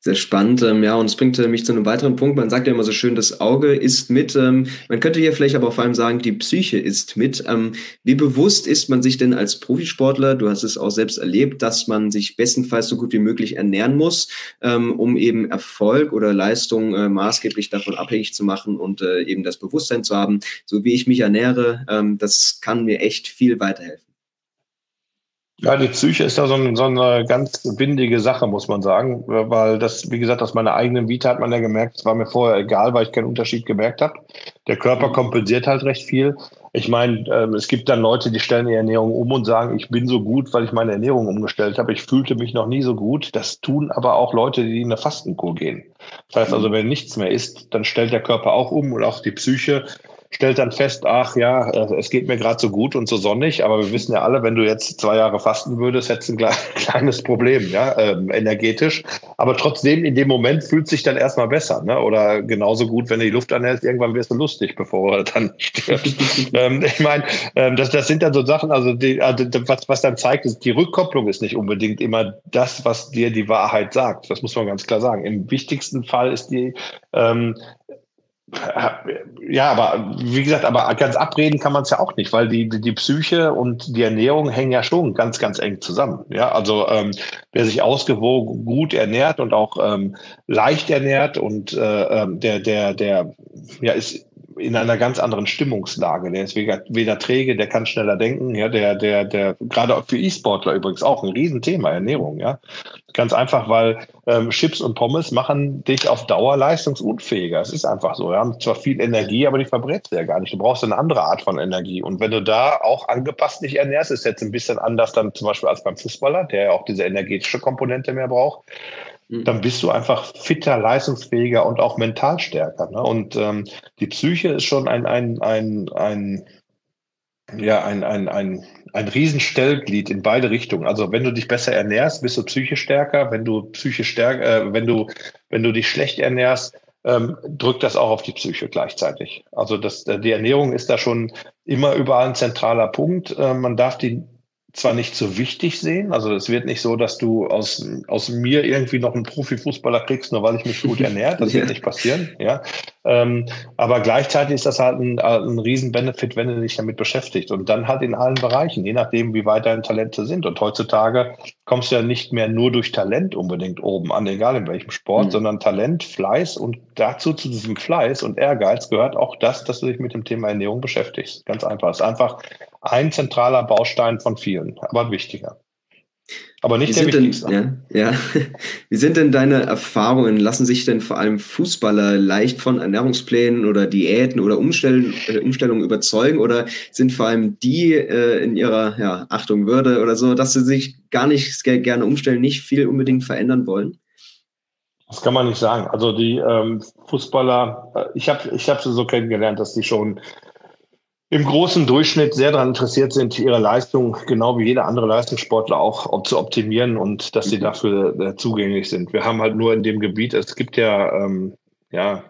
Sehr spannend, ähm, ja, und es bringt äh, mich zu einem weiteren Punkt. Man sagt ja immer so schön, das Auge ist mit. Ähm, man könnte hier vielleicht aber vor allem sagen, die Psyche ist mit. Ähm, wie bewusst ist man sich denn als Profisportler, du hast es auch selbst erlebt, dass man sich bestenfalls so gut wie möglich ernähren muss, ähm, um eben Erfolg oder Leistung äh, maßgeblich davon abhängig zu machen und äh, eben das Bewusstsein zu haben, so wie ich mich ernähre, ähm, das kann mir echt viel weiterhelfen. Ja, die Psyche ist da so, ein, so, eine ganz windige Sache, muss man sagen, weil das, wie gesagt, aus meiner eigenen Vita hat man ja gemerkt, es war mir vorher egal, weil ich keinen Unterschied gemerkt habe. Der Körper kompensiert halt recht viel. Ich meine, äh, es gibt dann Leute, die stellen ihre Ernährung um und sagen, ich bin so gut, weil ich meine Ernährung umgestellt habe. Ich fühlte mich noch nie so gut. Das tun aber auch Leute, die in eine Fastenkur gehen. Das heißt also, wenn nichts mehr ist, dann stellt der Körper auch um und auch die Psyche stellt dann fest, ach ja, äh, es geht mir gerade so gut und so sonnig, aber wir wissen ja alle, wenn du jetzt zwei Jahre fasten würdest, hättest du ein kleines Problem, ja, ähm, energetisch. Aber trotzdem, in dem Moment fühlt sich dann erstmal besser, ne? Oder genauso gut, wenn du die Luft anhältst, irgendwann wirst du lustig, bevor du dann stirbst. ähm, ich meine, ähm, das, das sind dann so Sachen, also, die, also was, was dann zeigt, ist, die Rückkopplung ist nicht unbedingt immer das, was dir die Wahrheit sagt. Das muss man ganz klar sagen. Im wichtigsten Fall ist die ähm, ja, aber wie gesagt, aber ganz abreden kann man es ja auch nicht, weil die, die, die Psyche und die Ernährung hängen ja schon ganz, ganz eng zusammen. Ja, also ähm, wer sich ausgewogen gut ernährt und auch ähm, leicht ernährt und äh, ähm, der, der, der ja, ist in einer ganz anderen Stimmungslage. Der ist weder, weder träge, der kann schneller denken. Ja, der, der, der, gerade für E-Sportler übrigens auch ein Riesenthema, Ernährung. Ja, ganz einfach, weil ähm, Chips und Pommes machen dich auf Dauer leistungsunfähiger. Es ist einfach so. Wir haben zwar viel Energie, aber die verbrätst du ja gar nicht. Du brauchst eine andere Art von Energie. Und wenn du da auch angepasst dich ernährst, ist jetzt ein bisschen anders dann zum Beispiel als beim Fußballer, der ja auch diese energetische Komponente mehr braucht. Dann bist du einfach fitter, leistungsfähiger und auch mental stärker. Ne? Und ähm, die Psyche ist schon ein, ein, ein, ein, ja, ein, ein, ein, ein Riesenstellglied in beide Richtungen. Also wenn du dich besser ernährst, bist du psychisch stärker. Wenn du psychisch stärker, äh, wenn du, wenn du dich schlecht ernährst, ähm, drückt das auch auf die Psyche gleichzeitig. Also das, die Ernährung ist da schon immer überall ein zentraler Punkt. Äh, man darf die zwar nicht so wichtig sehen. Also es wird nicht so, dass du aus, aus mir irgendwie noch einen Profifußballer kriegst, nur weil ich mich gut ernährt. Das wird nicht passieren. Ja. Ähm, aber gleichzeitig ist das halt ein, ein Riesen-Benefit, wenn du dich damit beschäftigt. Und dann halt in allen Bereichen, je nachdem, wie weit deine Talente sind. Und heutzutage kommst du ja nicht mehr nur durch Talent unbedingt oben an, egal in welchem Sport, mhm. sondern Talent, Fleiß und dazu zu diesem Fleiß und Ehrgeiz gehört auch das, dass du dich mit dem Thema Ernährung beschäftigst. Ganz einfach. Es ist einfach ein zentraler Baustein von vielen, aber ein wichtiger. Aber nicht Wie der wichtigste. Denn, ja, ja. Wie sind denn deine Erfahrungen? Lassen sich denn vor allem Fußballer leicht von Ernährungsplänen oder Diäten oder Umstellen, äh, Umstellungen überzeugen? Oder sind vor allem die äh, in ihrer ja, Achtung, Würde oder so, dass sie sich gar nicht gerne umstellen, nicht viel unbedingt verändern wollen? Das kann man nicht sagen. Also die ähm, Fußballer, äh, ich habe ich hab sie so kennengelernt, dass die schon im großen Durchschnitt sehr daran interessiert sind, ihre Leistung genau wie jeder andere Leistungssportler auch zu optimieren und dass sie mhm. dafür äh, zugänglich sind. Wir haben halt nur in dem Gebiet, es gibt ja, ähm, ja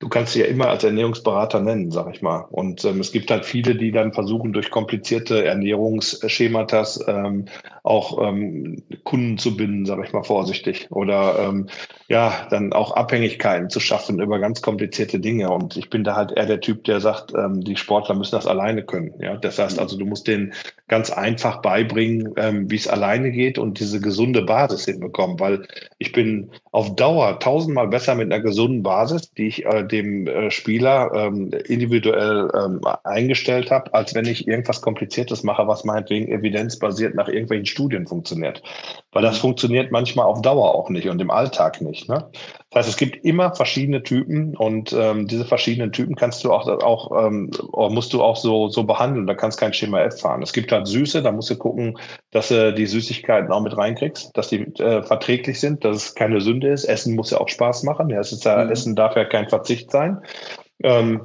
du kannst sie ja immer als Ernährungsberater nennen, sag ich mal. Und ähm, es gibt halt viele, die dann versuchen, durch komplizierte Ernährungsschematas ähm, auch ähm, Kunden zu binden, sag ich mal vorsichtig. Oder ähm, ja, dann auch Abhängigkeiten zu schaffen über ganz komplizierte Dinge. Und ich bin da halt eher der Typ, der sagt, ähm, die Sportler müssen das alleine können. Ja, das heißt also, du musst denen ganz einfach beibringen, ähm, wie es alleine geht und diese gesunde Basis hinbekommen. Weil ich bin auf Dauer tausendmal besser mit einer gesunden Basis, die ich äh, dem äh, Spieler ähm, individuell ähm, eingestellt habe, als wenn ich irgendwas Kompliziertes mache, was meinetwegen evidenzbasiert nach irgendwelchen Studien funktioniert. Weil das mhm. funktioniert manchmal auf Dauer auch nicht und im Alltag nicht. Ne? Das heißt, es gibt immer verschiedene Typen und ähm, diese verschiedenen Typen kannst du auch, auch ähm, musst du auch so, so behandeln. Da kannst kein Schema F fahren. Es gibt halt Süße, da musst du gucken, dass du die Süßigkeiten auch mit reinkriegst, dass die äh, verträglich sind, dass es keine Sünde ist. Essen muss ja auch Spaß machen. Ja, es ist ja, mhm. Essen darf ja kein Verzicht sein. Ähm,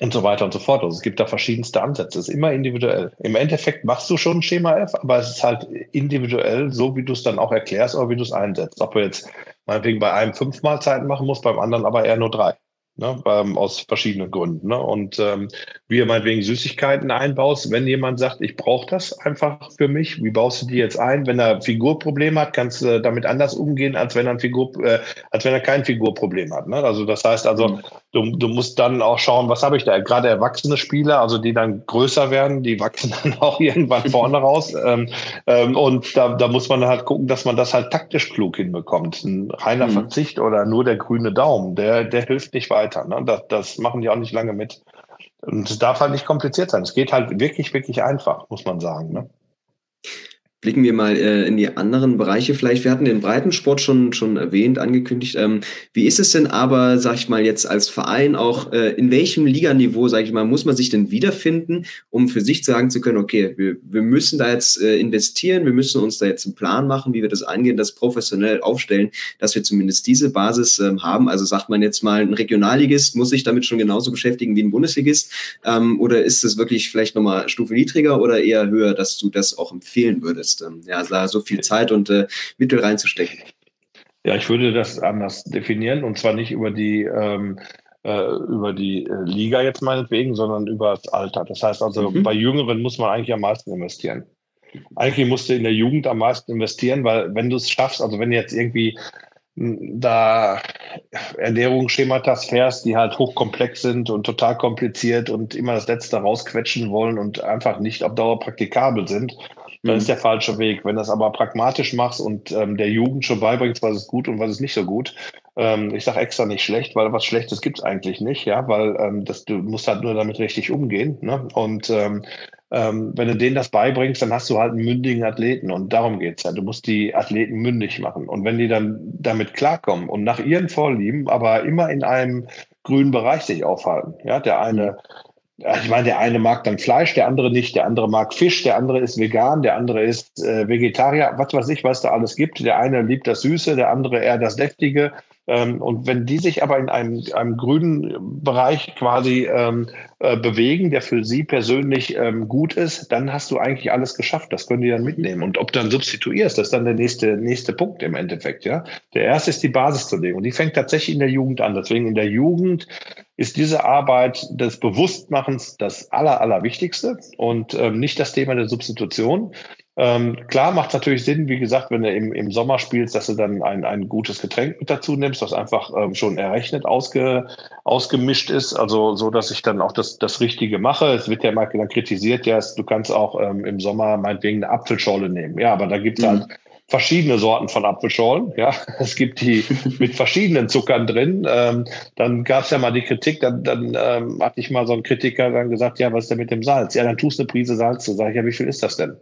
und so weiter und so fort. Also es gibt da verschiedenste Ansätze. Es ist immer individuell. Im Endeffekt machst du schon Schema F, aber es ist halt individuell, so wie du es dann auch erklärst oder wie du es einsetzt. Ob du jetzt meinetwegen bei einem fünf Mahlzeiten machen musst, beim anderen aber eher nur drei. Ne, ähm, aus verschiedenen Gründen. Ne? Und ähm, wie du meinetwegen Süßigkeiten einbaust, wenn jemand sagt, ich brauche das einfach für mich, wie baust du die jetzt ein? Wenn er Figurprobleme hat, kannst du damit anders umgehen, als wenn er Figur, äh, als wenn er kein Figurproblem hat. Ne? Also das heißt also, mhm. Du, du musst dann auch schauen, was habe ich da? Gerade erwachsene Spieler, also die dann größer werden, die wachsen dann auch irgendwann vorne raus. Ähm, ähm, und da, da muss man halt gucken, dass man das halt taktisch klug hinbekommt. Ein reiner mhm. Verzicht oder nur der grüne Daumen, der, der hilft nicht weiter. Ne? Das, das machen die auch nicht lange mit. Und es darf halt nicht kompliziert sein. Es geht halt wirklich, wirklich einfach, muss man sagen. Ne? Blicken wir mal äh, in die anderen Bereiche vielleicht. Wir hatten den Breitensport schon, schon erwähnt, angekündigt. Ähm, wie ist es denn aber, sag ich mal, jetzt als Verein auch, äh, in welchem Liganiveau, sag ich mal, muss man sich denn wiederfinden, um für sich sagen zu können, okay, wir, wir müssen da jetzt äh, investieren, wir müssen uns da jetzt einen Plan machen, wie wir das angehen, das professionell aufstellen, dass wir zumindest diese Basis ähm, haben. Also sagt man jetzt mal, ein Regionalligist muss sich damit schon genauso beschäftigen wie ein Bundesligist. Ähm, oder ist es wirklich vielleicht nochmal Stufe niedriger oder eher höher, dass du das auch empfehlen würdest? Ist, ähm, ja, da so viel Zeit und äh, Mittel reinzustecken. Ja, ich würde das anders definieren und zwar nicht über die ähm, äh, über die äh, Liga jetzt meinetwegen, sondern über das Alter. Das heißt also, mhm. bei Jüngeren muss man eigentlich am meisten investieren. Eigentlich musst du in der Jugend am meisten investieren, weil wenn du es schaffst, also wenn du jetzt irgendwie da Ernährungsschemata fährst, die halt hochkomplex sind und total kompliziert und immer das Letzte rausquetschen wollen und einfach nicht auf Dauer praktikabel sind, dann ist mhm. der falsche Weg. Wenn du das aber pragmatisch machst und ähm, der Jugend schon beibringst, was ist gut und was ist nicht so gut, ähm, ich sage extra nicht schlecht, weil was Schlechtes gibt's eigentlich nicht, ja, weil ähm, das, du musst halt nur damit richtig umgehen. Ne? Und ähm, ähm, wenn du denen das beibringst, dann hast du halt einen mündigen Athleten und darum geht's ja. Du musst die Athleten mündig machen. Und wenn die dann damit klarkommen und nach ihren Vorlieben, aber immer in einem grünen Bereich sich aufhalten, ja, der eine mhm. Ich meine, der eine mag dann Fleisch, der andere nicht, der andere mag Fisch, der andere ist vegan, der andere ist äh, Vegetarier, was weiß ich, was da alles gibt. Der eine liebt das Süße, der andere eher das Deftige. Ähm, und wenn die sich aber in einem, einem grünen Bereich quasi ähm, äh, bewegen, der für sie persönlich ähm, gut ist, dann hast du eigentlich alles geschafft. Das können die dann mitnehmen. Und ob du dann substituierst, das ist dann der nächste, nächste Punkt im Endeffekt. Ja, Der erste ist die Basis zu legen. Und die fängt tatsächlich in der Jugend an. Deswegen in der Jugend ist diese Arbeit des Bewusstmachens das Aller, Allerwichtigste und ähm, nicht das Thema der Substitution. Ähm, klar macht es natürlich Sinn, wie gesagt, wenn du im, im Sommer spielst, dass du dann ein, ein gutes Getränk mit dazu nimmst, was einfach ähm, schon errechnet ausge, ausgemischt ist, also so, dass ich dann auch das, das Richtige mache. Es wird ja immer dann kritisiert, ja, du kannst auch ähm, im Sommer meinetwegen eine Apfelschorle nehmen. Ja, aber da gibt es mhm. halt verschiedene Sorten von Apfelschorlen. Ja, es gibt die mit verschiedenen Zuckern drin. Ähm, dann gab es ja mal die Kritik, dann, dann ähm, hatte ich mal so einen Kritiker dann gesagt, ja, was ist denn mit dem Salz? Ja, dann tust du eine Prise Salz zu. Sag ich, ja, wie viel ist das denn?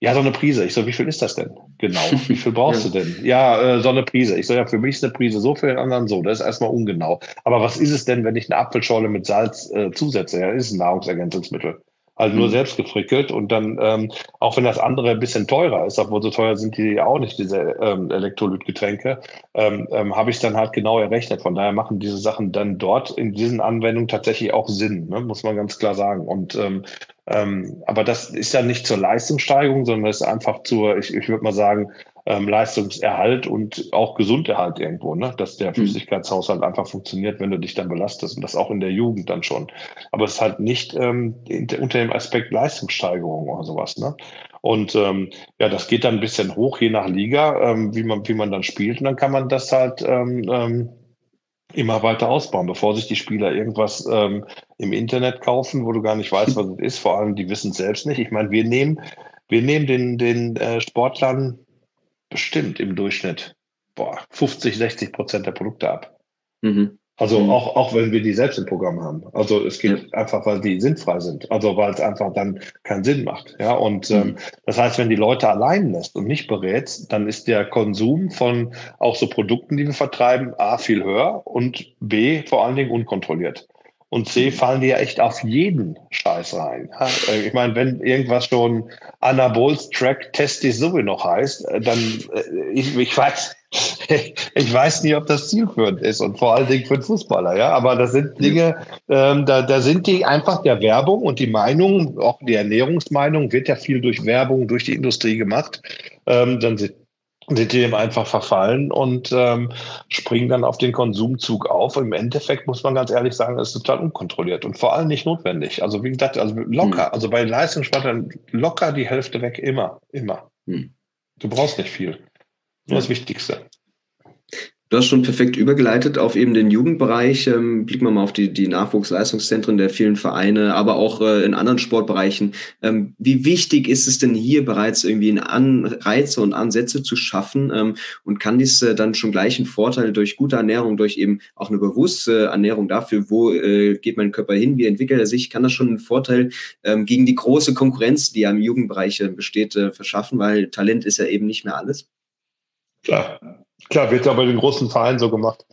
Ja, so eine Prise. Ich so, wie viel ist das denn? Genau. Wie viel brauchst du denn? Ja, äh, so eine Prise. Ich so, ja, für mich ist eine Prise so, für den anderen so. Das ist erstmal ungenau. Aber was ist es denn, wenn ich eine Apfelschorle mit Salz äh, zusetze? Ja, ist ein Nahrungsergänzungsmittel. Halt nur mhm. selbst gefrickelt und dann, ähm, auch wenn das andere ein bisschen teurer ist, obwohl so teuer sind die auch nicht, diese ähm, Elektrolytgetränke, ähm, ähm, habe ich dann halt genau errechnet. Von daher machen diese Sachen dann dort in diesen Anwendungen tatsächlich auch Sinn, ne? muss man ganz klar sagen. Und ähm, ähm, aber das ist ja nicht zur Leistungssteigerung, sondern das ist einfach zur, ich, ich würde mal sagen, ähm, Leistungserhalt und auch Gesunderhalt irgendwo, ne? dass der mhm. Flüssigkeitshaushalt einfach funktioniert, wenn du dich dann belastest und das auch in der Jugend dann schon. Aber es ist halt nicht ähm, unter dem Aspekt Leistungssteigerung oder sowas. Ne? Und ähm, ja, das geht dann ein bisschen hoch, je nach Liga, ähm, wie, man, wie man dann spielt. Und dann kann man das halt ähm, ähm, immer weiter ausbauen, bevor sich die Spieler irgendwas ähm, im Internet kaufen, wo du gar nicht weißt, was es ist. Vor allem, die wissen es selbst nicht. Ich meine, wir nehmen, wir nehmen den, den äh, Sportlern bestimmt im Durchschnitt boah, 50, 60 Prozent der Produkte ab. Mhm. Also mhm. auch, auch wenn wir die selbst im Programm haben. Also es geht ja. einfach, weil die sinnfrei sind. Also weil es einfach dann keinen Sinn macht. Ja, und mhm. ähm, das heißt, wenn die Leute allein lässt und nicht berätst, dann ist der Konsum von auch so Produkten, die wir vertreiben, A, viel höher und B, vor allen Dingen unkontrolliert. Und C, mhm. fallen die ja echt auf jeden Scheiß rein. Äh, ich meine, wenn irgendwas schon Anabols Track Testy sowieso noch heißt, äh, dann, äh, ich, ich weiß, ich weiß nicht, ob das zielführend ist und vor allen Dingen für den Fußballer, ja. Aber das sind Dinge, ähm, da, da sind die einfach der Werbung und die Meinung, auch die Ernährungsmeinung wird ja viel durch Werbung, durch die Industrie gemacht. Ähm, dann sind sind die dem einfach verfallen und ähm, springen dann auf den Konsumzug auf. Und Im Endeffekt muss man ganz ehrlich sagen, ist total unkontrolliert und vor allem nicht notwendig. Also wie gesagt, also locker, hm. also bei Leistungssportlern locker die Hälfte weg, immer, immer. Hm. Du brauchst nicht viel. Nur ja. das Wichtigste. Du hast schon perfekt übergeleitet auf eben den Jugendbereich. Ähm, blicken wir mal auf die, die Nachwuchsleistungszentren der vielen Vereine, aber auch äh, in anderen Sportbereichen. Ähm, wie wichtig ist es denn hier bereits irgendwie in Anreize und Ansätze zu schaffen? Ähm, und kann dies äh, dann schon gleich einen Vorteil durch gute Ernährung, durch eben auch eine bewusste Ernährung dafür, wo äh, geht mein Körper hin, wie entwickelt er sich, kann das schon einen Vorteil ähm, gegen die große Konkurrenz, die ja im Jugendbereich äh, besteht, äh, verschaffen, weil Talent ist ja eben nicht mehr alles? Klar, Klar, wird ja bei den großen Vereinen so gemacht.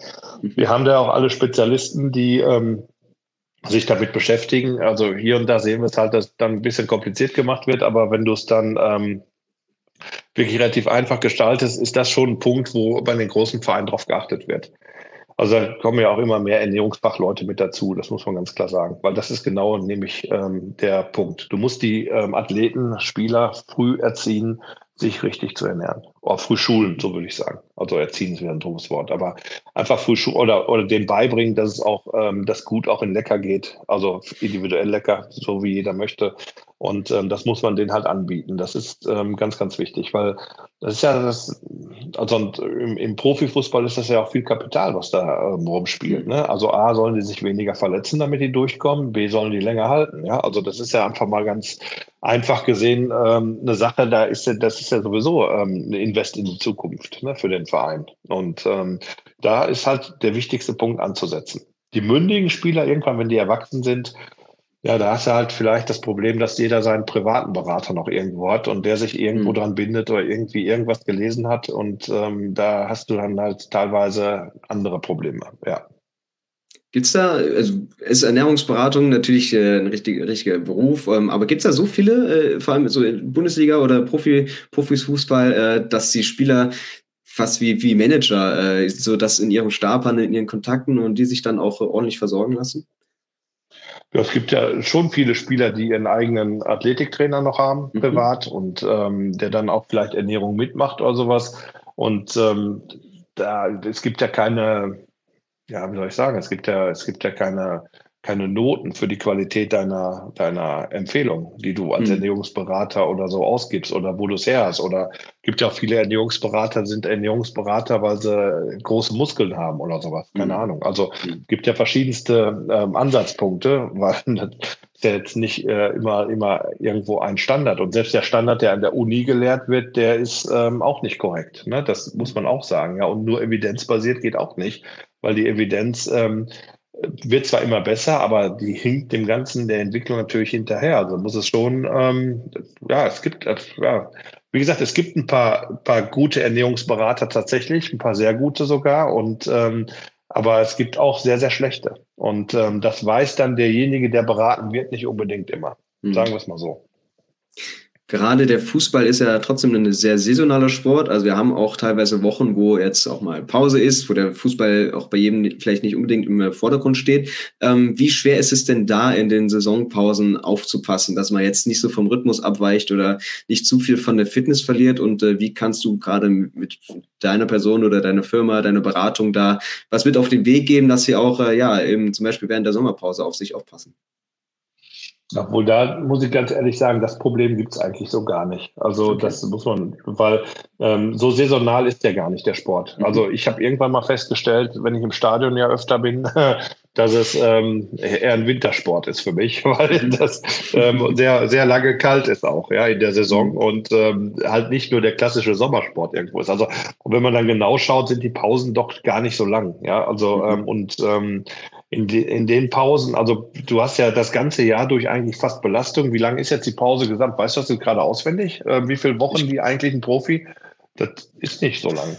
Wir haben da auch alle Spezialisten, die ähm, sich damit beschäftigen. Also hier und da sehen wir es halt, dass dann ein bisschen kompliziert gemacht wird, aber wenn du es dann ähm, wirklich relativ einfach gestaltest, ist das schon ein Punkt, wo bei den großen Vereinen drauf geachtet wird. Also da kommen ja auch immer mehr Ernährungsfachleute mit dazu, das muss man ganz klar sagen, weil das ist genau nämlich ähm, der Punkt. Du musst die ähm, Athleten, Spieler früh erziehen, sich richtig zu ernähren. Oder früh schulen, so würde ich sagen. Also erziehen ist wieder ein dummes Wort, aber einfach früh schulen oder, oder dem beibringen, dass es auch, ähm, das gut auch in lecker geht. Also individuell lecker, so wie jeder möchte. Und ähm, das muss man denen halt anbieten. Das ist ähm, ganz, ganz wichtig, weil das ist ja das, also im, im Profifußball ist das ja auch viel Kapital, was da ähm, rumspielt. Ne? Also A, sollen die sich weniger verletzen, damit die durchkommen, B, sollen die länger halten. Ja, also das ist ja einfach mal ganz einfach gesehen ähm, eine Sache, da ist ja, das ist ja sowieso ähm, eine Invest in die Zukunft ne, für den Verein. Und ähm, da ist halt der wichtigste Punkt anzusetzen. Die mündigen Spieler irgendwann, wenn die erwachsen sind, ja, da hast du halt vielleicht das Problem, dass jeder seinen privaten Berater noch irgendwo hat und der sich irgendwo mhm. dran bindet oder irgendwie irgendwas gelesen hat und ähm, da hast du dann halt teilweise andere Probleme, ja. Gibt es da, also ist Ernährungsberatung natürlich äh, ein richtig, richtiger Beruf, ähm, aber gibt es da so viele, äh, vor allem so in Bundesliga oder Profi, Profisfußball, äh, dass die Spieler fast wie, wie Manager, äh, so das in ihrem Stab haben, in ihren Kontakten und die sich dann auch ordentlich versorgen lassen? Ja, es gibt ja schon viele Spieler, die ihren eigenen Athletiktrainer noch haben, mhm. privat, und ähm, der dann auch vielleicht Ernährung mitmacht oder sowas. Und ähm, da, es gibt ja keine, ja, wie soll ich sagen, es gibt ja, es gibt ja keine keine Noten für die Qualität deiner, deiner Empfehlung, die du als mhm. Ernährungsberater oder so ausgibst oder wo du es her hast. Oder gibt ja auch viele Ernährungsberater, sind Ernährungsberater, weil sie große Muskeln haben oder sowas. Keine mhm. Ahnung. Also mhm. gibt ja verschiedenste ähm, Ansatzpunkte, weil ist jetzt nicht äh, immer, immer irgendwo ein Standard. Und selbst der Standard, der an der Uni gelehrt wird, der ist ähm, auch nicht korrekt. Ne? Das muss man auch sagen. Ja, und nur evidenzbasiert geht auch nicht, weil die Evidenz ähm, wird zwar immer besser, aber die hinkt dem Ganzen der Entwicklung natürlich hinterher. Also muss es schon, ähm, ja, es gibt, äh, ja, wie gesagt, es gibt ein paar, paar gute Ernährungsberater tatsächlich, ein paar sehr gute sogar und ähm, aber es gibt auch sehr, sehr schlechte. Und ähm, das weiß dann derjenige, der beraten wird, nicht unbedingt immer. Mhm. Sagen wir es mal so gerade der Fußball ist ja trotzdem ein sehr saisonaler Sport. Also wir haben auch teilweise Wochen, wo jetzt auch mal Pause ist, wo der Fußball auch bei jedem vielleicht nicht unbedingt im Vordergrund steht. Ähm, wie schwer ist es denn da in den Saisonpausen aufzupassen, dass man jetzt nicht so vom Rhythmus abweicht oder nicht zu viel von der Fitness verliert? Und äh, wie kannst du gerade mit deiner Person oder deiner Firma, deiner Beratung da was mit auf den Weg geben, dass sie auch äh, ja eben zum Beispiel während der Sommerpause auf sich aufpassen? Obwohl da muss ich ganz ehrlich sagen, das Problem gibt es eigentlich so gar nicht. Also okay. das muss man, weil ähm, so saisonal ist der gar nicht der Sport. Mhm. Also ich habe irgendwann mal festgestellt, wenn ich im Stadion ja öfter bin, dass es ähm, eher ein Wintersport ist für mich, weil das ähm, sehr sehr lange kalt ist auch ja in der Saison mhm. und ähm, halt nicht nur der klassische Sommersport irgendwo ist. Also wenn man dann genau schaut, sind die Pausen doch gar nicht so lang. Ja, also mhm. ähm, und ähm, in, de, in den Pausen, also du hast ja das ganze Jahr durch eigentlich fast Belastung. Wie lange ist jetzt die Pause gesamt? Weißt du das gerade auswendig? Äh, wie viele Wochen die eigentlich ein Profi? Das ist nicht so lang.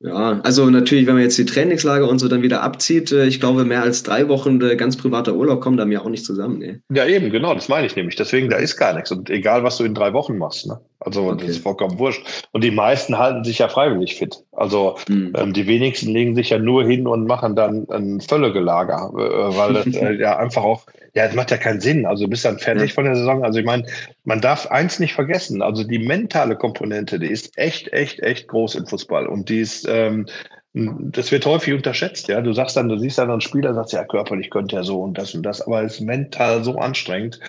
Ja, also natürlich, wenn man jetzt die Trainingslager und so dann wieder abzieht, äh, ich glaube, mehr als drei Wochen ganz privater Urlaub kommen da mir auch nicht zusammen. Nee. Ja, eben, genau, das meine ich nämlich. Deswegen, da ist gar nichts. Und egal, was du in drei Wochen machst, ne? Also okay. das ist vollkommen wurscht. Und die meisten halten sich ja freiwillig fit. Also mhm. ähm, die wenigsten legen sich ja nur hin und machen dann ein Völlegelager, äh, weil das äh, ja einfach auch Ja, es macht ja keinen Sinn. Also du bist dann fertig ja. von der Saison. Also ich meine, man darf eins nicht vergessen. Also die mentale Komponente, die ist echt, echt, echt groß im Fußball. Und die ist, ähm, das wird häufig unterschätzt, ja. Du sagst dann, du siehst dann einen Spieler, sagst ja, körperlich könnte er so und das und das, aber es ist mental so anstrengend,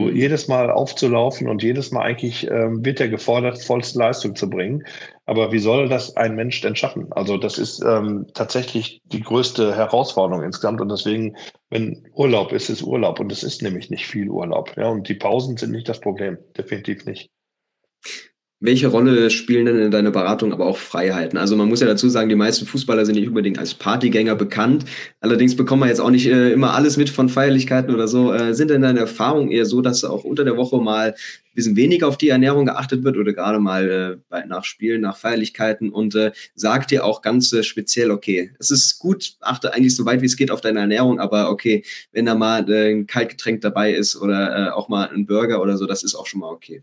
mhm. jedes Mal aufzulaufen und jedes Mal eigentlich ähm, wird er gefordert, vollste Leistung zu bringen. Aber wie soll das ein Mensch denn schaffen? Also das ist ähm, tatsächlich die größte Herausforderung insgesamt und deswegen, wenn Urlaub ist, ist Urlaub und es ist nämlich nicht viel Urlaub. Ja, und die Pausen sind nicht das Problem, definitiv nicht. Welche Rolle spielen denn in deiner Beratung aber auch Freiheiten? Also man muss ja dazu sagen, die meisten Fußballer sind nicht unbedingt als Partygänger bekannt. Allerdings bekommen wir jetzt auch nicht äh, immer alles mit von Feierlichkeiten oder so. Äh, sind denn deine Erfahrungen eher so, dass auch unter der Woche mal ein bisschen weniger auf die Ernährung geachtet wird oder gerade mal äh, nach Spielen, nach Feierlichkeiten und äh, sagt dir auch ganz äh, speziell, okay, es ist gut, achte eigentlich so weit wie es geht auf deine Ernährung, aber okay, wenn da mal äh, ein Kaltgetränk dabei ist oder auch mal ein Burger oder so, das ist auch schon mal okay.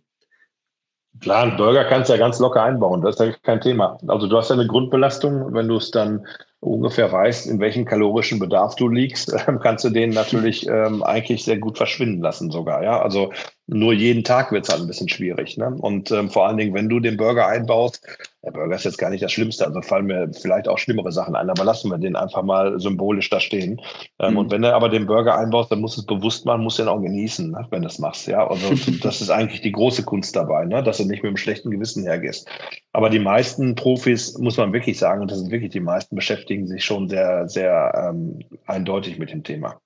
Klar, einen Burger kannst du ja ganz locker einbauen, das ist ja kein Thema. Also du hast ja eine Grundbelastung, wenn du es dann ungefähr weißt, in welchem kalorischen Bedarf du liegst, kannst du den natürlich ähm, eigentlich sehr gut verschwinden lassen sogar. Ja, also nur jeden Tag wird es halt ein bisschen schwierig. Ne? Und ähm, vor allen Dingen, wenn du den Burger einbaust, der Burger ist jetzt gar nicht das Schlimmste, also fallen mir vielleicht auch schlimmere Sachen ein, aber lassen wir den einfach mal symbolisch da stehen. Ähm, mhm. Und wenn du aber den Burger einbaust, dann musst du es bewusst machen, musst du ihn auch genießen, ne? wenn du es machst. Ja, also das ist eigentlich die große Kunst dabei, ne? dass du nicht mit einem schlechten Gewissen hergehst. Aber die meisten Profis, muss man wirklich sagen, und das sind wirklich die meisten, beschäftigen sich schon sehr, sehr ähm, eindeutig mit dem Thema.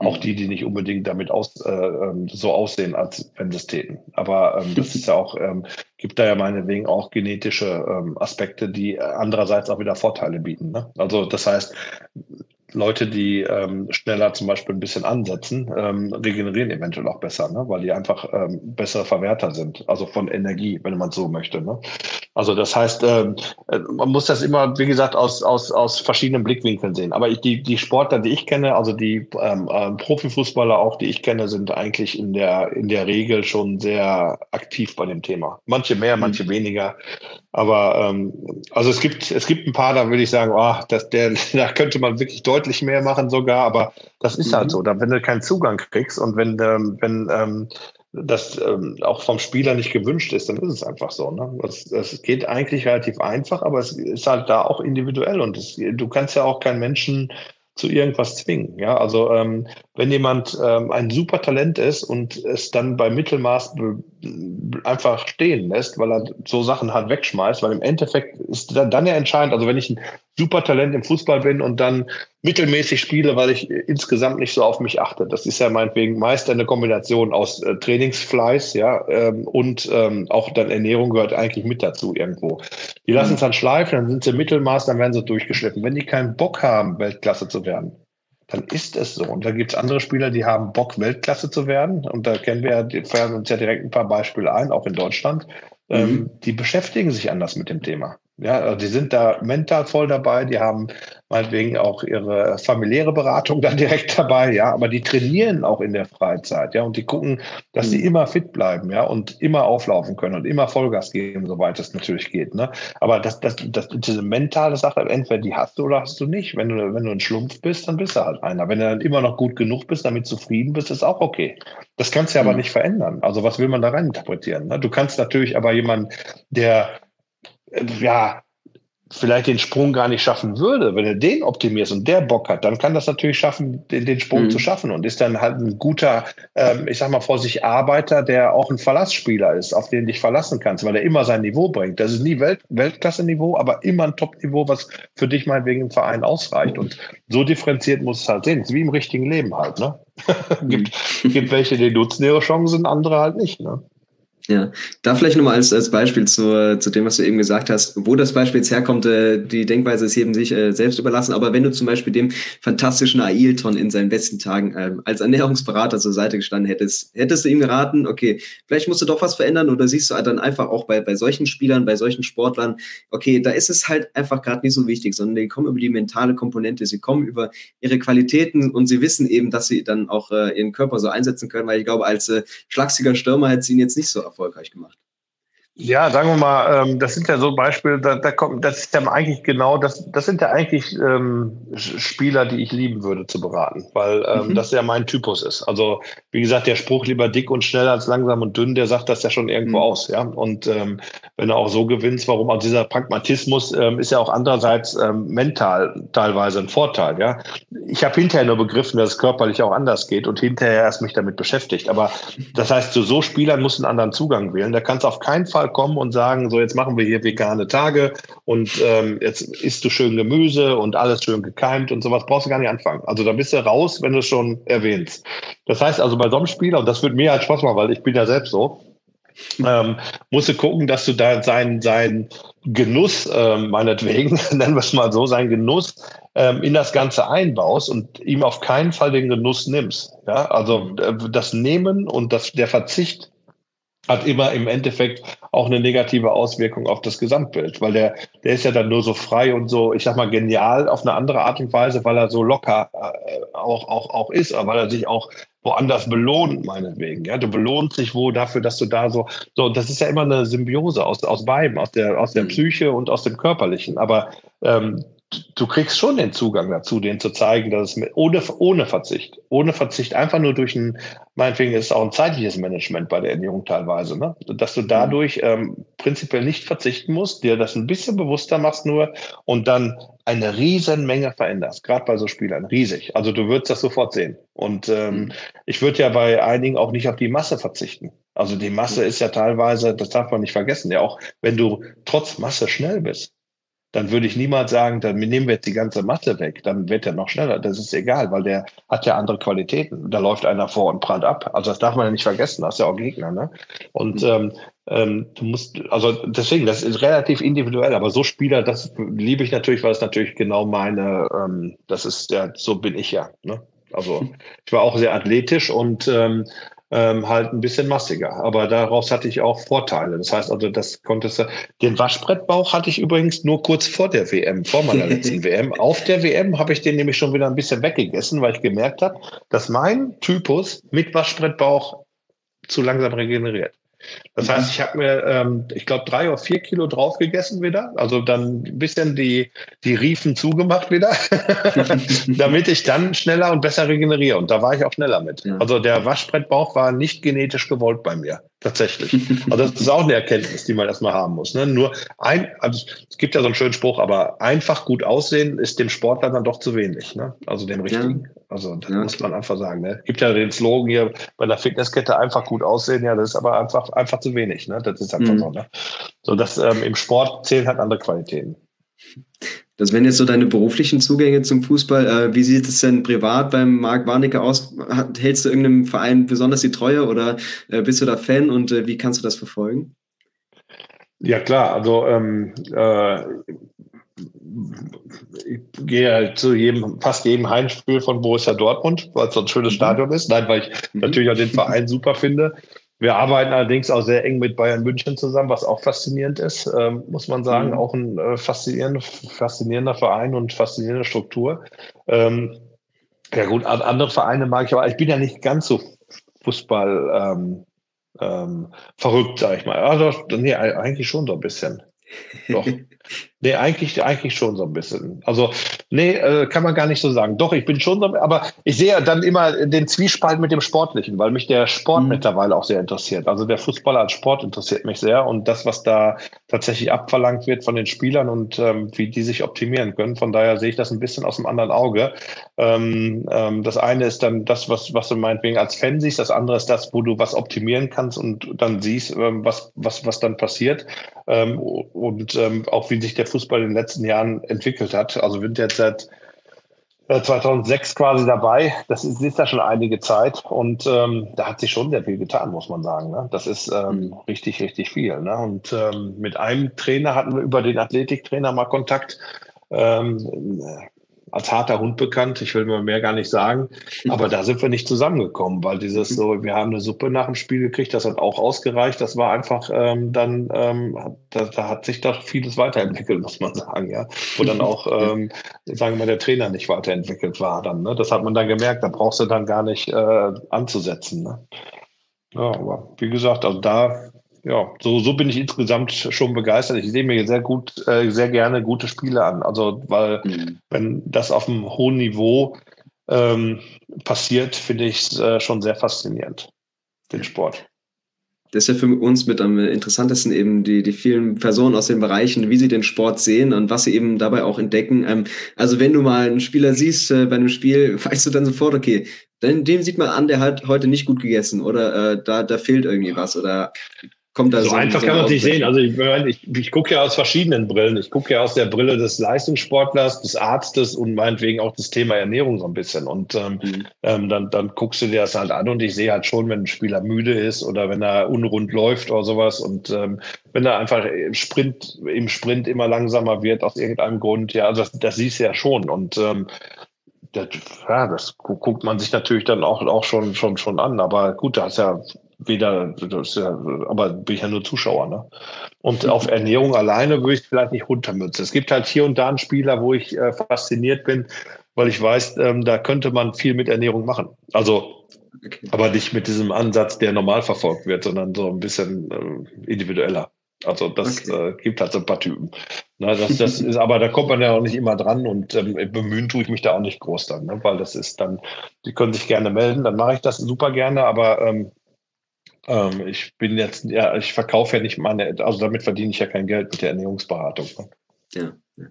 Auch die, die nicht unbedingt damit aus, äh, ähm, so aussehen, als wenn sie es täten. Aber ähm, das ist ja auch, ähm, gibt da ja meinetwegen auch genetische ähm, Aspekte, die andererseits auch wieder Vorteile bieten. Ne? Also das heißt, Leute, die ähm, schneller zum Beispiel ein bisschen ansetzen, ähm, regenerieren eventuell auch besser, ne? weil die einfach ähm, bessere Verwerter sind, also von Energie, wenn man so möchte. Ne? Also das heißt, ähm, äh, man muss das immer, wie gesagt, aus, aus, aus verschiedenen Blickwinkeln sehen. Aber ich, die, die Sportler, die ich kenne, also die ähm, äh, Profifußballer auch, die ich kenne, sind eigentlich in der, in der Regel schon sehr aktiv bei dem Thema. Manche mehr, mhm. manche weniger. Aber ähm, also es gibt, es gibt ein paar, da würde ich sagen, oh, das, der, da könnte man wirklich deutlich mehr machen sogar, aber das ist halt mhm. halt so. Wenn du keinen Zugang kriegst und wenn, ähm, wenn ähm, das ähm, auch vom Spieler nicht gewünscht ist, dann ist es einfach so. Ne? Das, das geht eigentlich relativ einfach, aber es ist halt da auch individuell und es, du kannst ja auch keinen Menschen zu irgendwas zwingen. Ja, also ähm, wenn jemand ähm, ein super Talent ist und es dann bei Mittelmaß einfach stehen lässt, weil er so Sachen halt wegschmeißt, weil im Endeffekt ist dann, dann ja entscheidend, also wenn ich ein super Talent im Fußball bin und dann mittelmäßig spiele, weil ich insgesamt nicht so auf mich achte. Das ist ja meinetwegen meist eine Kombination aus äh, Trainingsfleiß, ja, ähm, und ähm, auch dann Ernährung gehört eigentlich mit dazu irgendwo. Die lassen es dann schleifen, dann sind sie Mittelmaß, dann werden sie durchgeschliffen. Wenn die keinen Bock haben, Weltklasse zu werden, dann ist es so. Und da gibt es andere Spieler, die haben Bock, Weltklasse zu werden. Und da kennen wir ja, feiern uns ja direkt ein paar Beispiele ein, auch in Deutschland. Ähm, mhm. die beschäftigen sich anders mit dem Thema. Ja, also die sind da mental voll dabei, die haben meinetwegen auch ihre familiäre Beratung da direkt dabei, ja, aber die trainieren auch in der Freizeit, ja, und die gucken, dass sie mhm. immer fit bleiben, ja, und immer auflaufen können und immer Vollgas geben, soweit es natürlich geht, ne. Aber das, das, das, diese mentale Sache, entweder die hast du oder hast du nicht. Wenn du, wenn du ein Schlumpf bist, dann bist du halt einer. Wenn du dann immer noch gut genug bist, damit zufrieden bist, ist auch okay. Das kannst du mhm. aber nicht verändern. Also was will man da rein interpretieren? Ne? Du kannst natürlich aber jemanden, der ja, vielleicht den Sprung gar nicht schaffen würde, wenn er den optimierst und der Bock hat, dann kann das natürlich schaffen, den, den Sprung mhm. zu schaffen und ist dann halt ein guter, ähm, ich sag mal vor sich Arbeiter, der auch ein Verlassspieler ist, auf den dich verlassen kannst, weil er immer sein Niveau bringt. Das ist nie Welt, Weltklasse-Niveau, aber immer ein Top-Niveau, was für dich meinetwegen im Verein ausreicht. Und so differenziert muss es halt sehen. Es ist wie im richtigen Leben halt, ne? gibt, mhm. gibt welche, die nutzen ihre Chancen, andere halt nicht, ne? Ja, da vielleicht nochmal als, als Beispiel zu, zu dem, was du eben gesagt hast, wo das Beispiel jetzt herkommt, äh, die Denkweise ist jedem sich äh, selbst überlassen, aber wenn du zum Beispiel dem fantastischen Ailton in seinen besten Tagen äh, als Ernährungsberater zur Seite gestanden hättest, hättest du ihm geraten, okay, vielleicht musst du doch was verändern oder siehst du dann einfach auch bei, bei solchen Spielern, bei solchen Sportlern, okay, da ist es halt einfach gerade nicht so wichtig, sondern die kommen über die mentale Komponente, sie kommen über ihre Qualitäten und sie wissen eben, dass sie dann auch äh, ihren Körper so einsetzen können, weil ich glaube, als äh, schlagsiger Stürmer hätte sie ihn jetzt nicht so erfolgreich gemacht. Ja, sagen wir mal, ähm, das sind ja so Beispiele, da, da kommt, das ist ja eigentlich genau, das, das sind ja eigentlich ähm, Spieler, die ich lieben würde zu beraten, weil ähm, mhm. das ja mein Typus ist. Also wie gesagt, der Spruch lieber dick und schnell als langsam und dünn, der sagt das ja schon irgendwo mhm. aus, ja. Und ähm, wenn du auch so gewinnst, warum? Also dieser Pragmatismus ähm, ist ja auch andererseits ähm, mental teilweise ein Vorteil, ja. Ich habe hinterher nur begriffen, dass es körperlich auch anders geht und hinterher erst mich damit beschäftigt. Aber das heißt, zu so Spielern muss einen anderen Zugang wählen. Da kannst du auf keinen Fall kommen und sagen, so jetzt machen wir hier vegane Tage und ähm, jetzt isst du schön Gemüse und alles schön gekeimt und sowas, brauchst du gar nicht anfangen. Also da bist du raus, wenn du es schon erwähnst. Das heißt also bei so einem Spieler, und das wird mir halt Spaß machen, weil ich bin ja selbst so, ähm, musst du gucken, dass du da seinen, seinen Genuss, ähm, meinetwegen, nennen wir es mal so, seinen Genuss ähm, in das Ganze einbaust und ihm auf keinen Fall den Genuss nimmst. Ja? Also äh, das Nehmen und das, der Verzicht hat immer im Endeffekt auch eine negative Auswirkung auf das Gesamtbild, weil der, der ist ja dann nur so frei und so, ich sag mal, genial auf eine andere Art und Weise, weil er so locker äh, auch, auch, auch ist, aber weil er sich auch woanders belohnt, meinetwegen. Ja, du belohnst dich wo dafür, dass du da so, so, das ist ja immer eine Symbiose aus, aus beiden, aus der, aus der mhm. Psyche und aus dem Körperlichen. Aber ähm, du kriegst schon den Zugang dazu, den zu zeigen, dass es mit, ohne, ohne Verzicht, ohne Verzicht, einfach nur durch ein, meinetwegen ist es auch ein zeitliches Management bei der Ernährung teilweise, ne? dass du dadurch ähm, prinzipiell nicht verzichten musst, dir das ein bisschen bewusster machst nur und dann eine riesen Menge veränderst, gerade bei so Spielern, riesig. Also du würdest das sofort sehen. Und ähm, mhm. ich würde ja bei einigen auch nicht auf die Masse verzichten. Also die Masse ist ja teilweise, das darf man nicht vergessen, ja auch wenn du trotz Masse schnell bist, dann würde ich niemals sagen, dann nehmen wir jetzt die ganze Matte weg, dann wird er noch schneller. Das ist egal, weil der hat ja andere Qualitäten. Da läuft einer vor und prallt ab. Also das darf man ja nicht vergessen, das ist ja auch Gegner. Ne? Und mhm. ähm, ähm, du musst, also deswegen, das ist relativ individuell, aber so Spieler, das liebe ich natürlich, weil es natürlich genau meine, ähm, das ist ja, so bin ich ja. Ne? Also ich war auch sehr athletisch und ähm, ähm, halt ein bisschen massiger. Aber daraus hatte ich auch Vorteile. Das heißt also, das konntest du. Den Waschbrettbauch hatte ich übrigens nur kurz vor der WM, vor meiner letzten WM. Auf der WM habe ich den nämlich schon wieder ein bisschen weggegessen, weil ich gemerkt habe, dass mein Typus mit Waschbrettbauch zu langsam regeneriert. Das heißt, ich habe mir, ähm, ich glaube, drei oder vier Kilo drauf gegessen wieder. Also dann ein bisschen die, die Riefen zugemacht wieder, damit ich dann schneller und besser regeneriere. Und da war ich auch schneller mit. Ja. Also der Waschbrettbauch war nicht genetisch gewollt bei mir. Tatsächlich. Also das ist auch eine Erkenntnis, die man erstmal haben muss. Ne? Nur ein, also es gibt ja so einen schönen Spruch, aber einfach gut aussehen ist dem Sportler dann doch zu wenig. Ne? Also dem richtigen. Ja. Also das ja. muss man einfach sagen. Ne? Gibt ja den Slogan hier bei der Fitnesskette einfach gut aussehen. Ja, das ist aber einfach einfach zu wenig. Ne? Das ist einfach mhm. so. Ne? So, dass ähm, im Sport zählen halt andere Qualitäten. Das wären jetzt so deine beruflichen Zugänge zum Fußball. Äh, wie sieht es denn privat beim Marc Warnecke aus? Hältst du irgendeinem Verein besonders die Treue oder äh, bist du da Fan und äh, wie kannst du das verfolgen? Ja klar, also ähm, äh, ich gehe halt zu jedem, fast jedem Heimspiel von Borussia Dortmund, weil es so ein schönes mhm. Stadion ist. Nein, weil ich mhm. natürlich auch den Verein super finde. Wir arbeiten allerdings auch sehr eng mit Bayern München zusammen, was auch faszinierend ist, ähm, muss man sagen. Mhm. Auch ein äh, faszinierender, faszinierender Verein und faszinierende Struktur. Ähm, ja gut, andere Vereine mag ich, aber ich bin ja nicht ganz so Fußball ähm, ähm, verrückt, sag ich mal. Also, nee, eigentlich schon so ein bisschen. Doch. Nee, eigentlich, eigentlich schon so ein bisschen. Also, nee, äh, kann man gar nicht so sagen. Doch, ich bin schon so, aber ich sehe dann immer den Zwiespalt mit dem Sportlichen, weil mich der Sport mhm. mittlerweile auch sehr interessiert. Also der Fußballer als Sport interessiert mich sehr und das, was da tatsächlich abverlangt wird von den Spielern und ähm, wie die sich optimieren können. Von daher sehe ich das ein bisschen aus dem anderen Auge. Ähm, ähm, das eine ist dann das, was, was du meinetwegen als Fan siehst, das andere ist das, wo du was optimieren kannst und dann siehst, ähm, was, was, was dann passiert. Ähm, und ähm, auch wie sich der Fußball in den letzten Jahren entwickelt hat. Also wir sind jetzt seit 2006 äh, quasi dabei. Das ist, ist ja schon einige Zeit und ähm, da hat sich schon sehr viel getan, muss man sagen. Ne? Das ist ähm, mhm. richtig, richtig viel. Ne? Und ähm, mit einem Trainer hatten wir über den Athletiktrainer mal Kontakt. Ähm, als harter Hund bekannt. Ich will mir mehr gar nicht sagen. Aber da sind wir nicht zusammengekommen, weil dieses so, wir haben eine Suppe nach dem Spiel gekriegt, das hat auch ausgereicht. Das war einfach ähm, dann, ähm, da, da, hat sich doch vieles weiterentwickelt, muss man sagen, ja. Wo dann auch, ähm, sagen wir mal, der Trainer nicht weiterentwickelt war dann. Ne? Das hat man dann gemerkt, da brauchst du dann gar nicht äh, anzusetzen. Ne? Ja, aber wie gesagt, also da ja, so, so bin ich insgesamt schon begeistert. Ich sehe mir sehr gut, äh, sehr gerne gute Spiele an. Also, weil mhm. wenn das auf einem hohen Niveau ähm, passiert, finde ich es äh, schon sehr faszinierend, den Sport das ist ja für uns mit am interessantesten eben die, die vielen Personen aus den Bereichen, wie sie den Sport sehen und was sie eben dabei auch entdecken. Ähm, also wenn du mal einen Spieler siehst äh, bei einem Spiel, weißt du dann sofort, okay, dem sieht man an, der hat heute nicht gut gegessen oder äh, da, da fehlt irgendwie was oder kommt da so, so einfach kann man es nicht sehen. Also ich, ich, ich gucke ja aus verschiedenen Brillen. Ich gucke ja aus der Brille des Leistungssportlers, des Arztes und meinetwegen auch das Thema Ernährung so ein bisschen. Und ähm, mhm. ähm, dann, dann guckst du dir das halt an und ich sehe halt schon, wenn ein Spieler müde ist oder wenn er unrund läuft oder sowas und ähm, wenn er einfach im Sprint, im Sprint immer langsamer wird aus irgendeinem Grund, ja, also das, das siehst du ja schon. Und ähm, das, ja, das guckt man sich natürlich dann auch, auch schon, schon, schon an. Aber gut, da ist ja weder, das ja, aber bin ich ja nur Zuschauer. Ne? Und mhm. auf Ernährung alleine würde ich vielleicht nicht runtermützen. Es gibt halt hier und da einen Spieler, wo ich äh, fasziniert bin, weil ich weiß, ähm, da könnte man viel mit Ernährung machen. Also, okay. aber nicht mit diesem Ansatz, der normal verfolgt wird, sondern so ein bisschen äh, individueller. Also das okay. äh, gibt halt so ein paar Typen. Na, das, das ist, aber da kommt man ja auch nicht immer dran und ähm, bemühen tue ich mich da auch nicht groß dann, ne? weil das ist dann, die können sich gerne melden, dann mache ich das super gerne, aber ähm, ähm, ich bin jetzt, ja, ich verkaufe ja nicht meine, also damit verdiene ich ja kein Geld mit der Ernährungsberatung. Ne? Ja, ja.